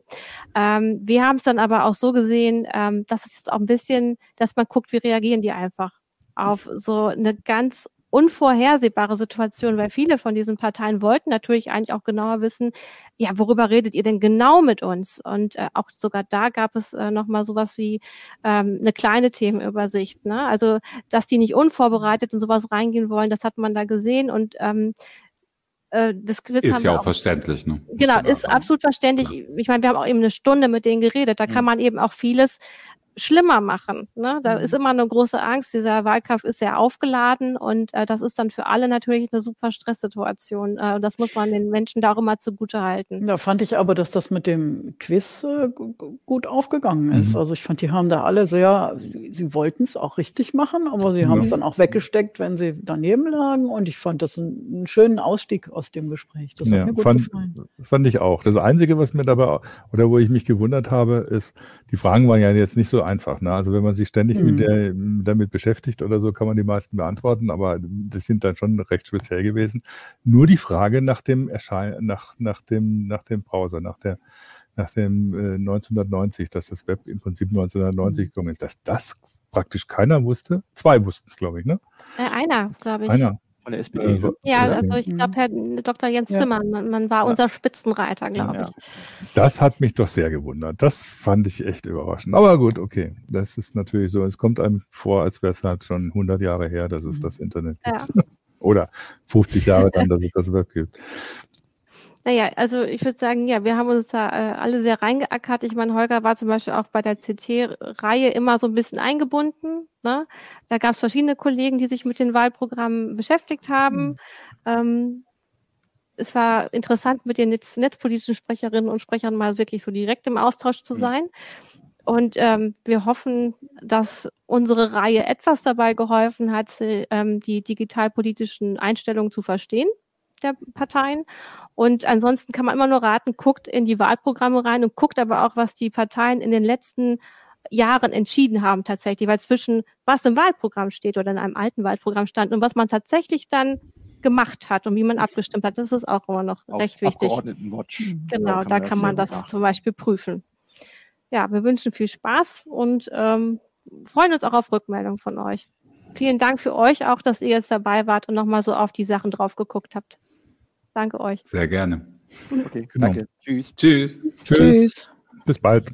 Ähm, wir haben es dann aber auch so gesehen, ähm, dass es jetzt auch ein bisschen, dass man guckt, wie reagieren die einfach auf so eine ganz unvorhersehbare Situation, weil viele von diesen Parteien wollten natürlich eigentlich auch genauer wissen, ja, worüber redet ihr denn genau mit uns? Und äh, auch sogar da gab es äh, nochmal sowas wie ähm, eine kleine Themenübersicht. Ne? Also, dass die nicht unvorbereitet in sowas reingehen wollen, das hat man da gesehen und ähm, äh, ist ja auch, auch verständlich, ne? Genau, ist absolut verständlich. Ja. Ich meine, wir haben auch eben eine Stunde mit denen geredet. Da kann mhm. man eben auch vieles schlimmer machen. Ne? Da mhm. ist immer eine große Angst. Dieser Wahlkampf ist sehr aufgeladen und äh, das ist dann für alle natürlich eine super Stresssituation. Äh, das muss man den Menschen da auch immer zugute halten. Da fand ich aber, dass das mit dem Quiz äh, gut aufgegangen ist. Mhm. Also ich fand, die haben da alle sehr, sie wollten es auch richtig machen, aber sie haben es dann auch weggesteckt, wenn sie daneben lagen. Und ich fand das einen, einen schönen Ausstieg aus dem Gespräch. Das hat ja, mir gut fand, gefallen. Fand ich auch. Das Einzige, was mir dabei, oder wo ich mich gewundert habe, ist, die Fragen waren ja jetzt nicht so einfach. Ne? Also wenn man sich ständig mhm. mit der, damit beschäftigt oder so, kann man die meisten beantworten, aber das sind dann schon recht speziell gewesen. Nur die Frage nach dem Erschein, nach, nach dem, nach dem Browser, nach der, nach dem äh, 1990, dass das Web im Prinzip 1990 mhm. gekommen ist, dass das praktisch keiner wusste. Zwei wussten es, glaube ich, ne? Äh, einer, glaube ich. Einer. Von der SPD. Äh, ne? ja, also ich glaube, Herr Dr. Jens ja. Zimmer, man, man war ja. unser Spitzenreiter, glaube ja. ich. Das hat mich doch sehr gewundert. Das fand ich echt überraschend. Aber gut, okay. Das ist natürlich so. Es kommt einem vor, als wäre es halt schon 100 Jahre her, dass es mhm. das Internet gibt. Oder 50 Jahre dann, dass es das Web gibt. Naja, also ich würde sagen, ja, wir haben uns da äh, alle sehr reingeackert. Ich meine, Holger war zum Beispiel auch bei der CT-Reihe immer so ein bisschen eingebunden. Ne? Da gab es verschiedene Kollegen, die sich mit den Wahlprogrammen beschäftigt haben. Mhm. Ähm, es war interessant, mit den netz netzpolitischen Sprecherinnen und Sprechern mal wirklich so direkt im Austausch zu mhm. sein. Und ähm, wir hoffen, dass unsere Reihe etwas dabei geholfen hat, ähm, die digitalpolitischen Einstellungen zu verstehen der Parteien. Und ansonsten kann man immer nur raten, guckt in die Wahlprogramme rein und guckt aber auch, was die Parteien in den letzten Jahren entschieden haben tatsächlich, weil zwischen was im Wahlprogramm steht oder in einem alten Wahlprogramm stand und was man tatsächlich dann gemacht hat und wie man abgestimmt hat, das ist auch immer noch Auf recht wichtig. Abgeordnetenwatch. Genau, da kann man das, da kann man das zum Beispiel prüfen. Ja, wir wünschen viel Spaß und ähm, freuen uns auch auf Rückmeldung von euch. Vielen Dank für euch auch, dass ihr jetzt dabei wart und nochmal so auf die Sachen drauf geguckt habt. Danke euch. Sehr gerne. Okay, genau. danke. Tschüss. Tschüss. Tschüss. Tschüss. Bis bald.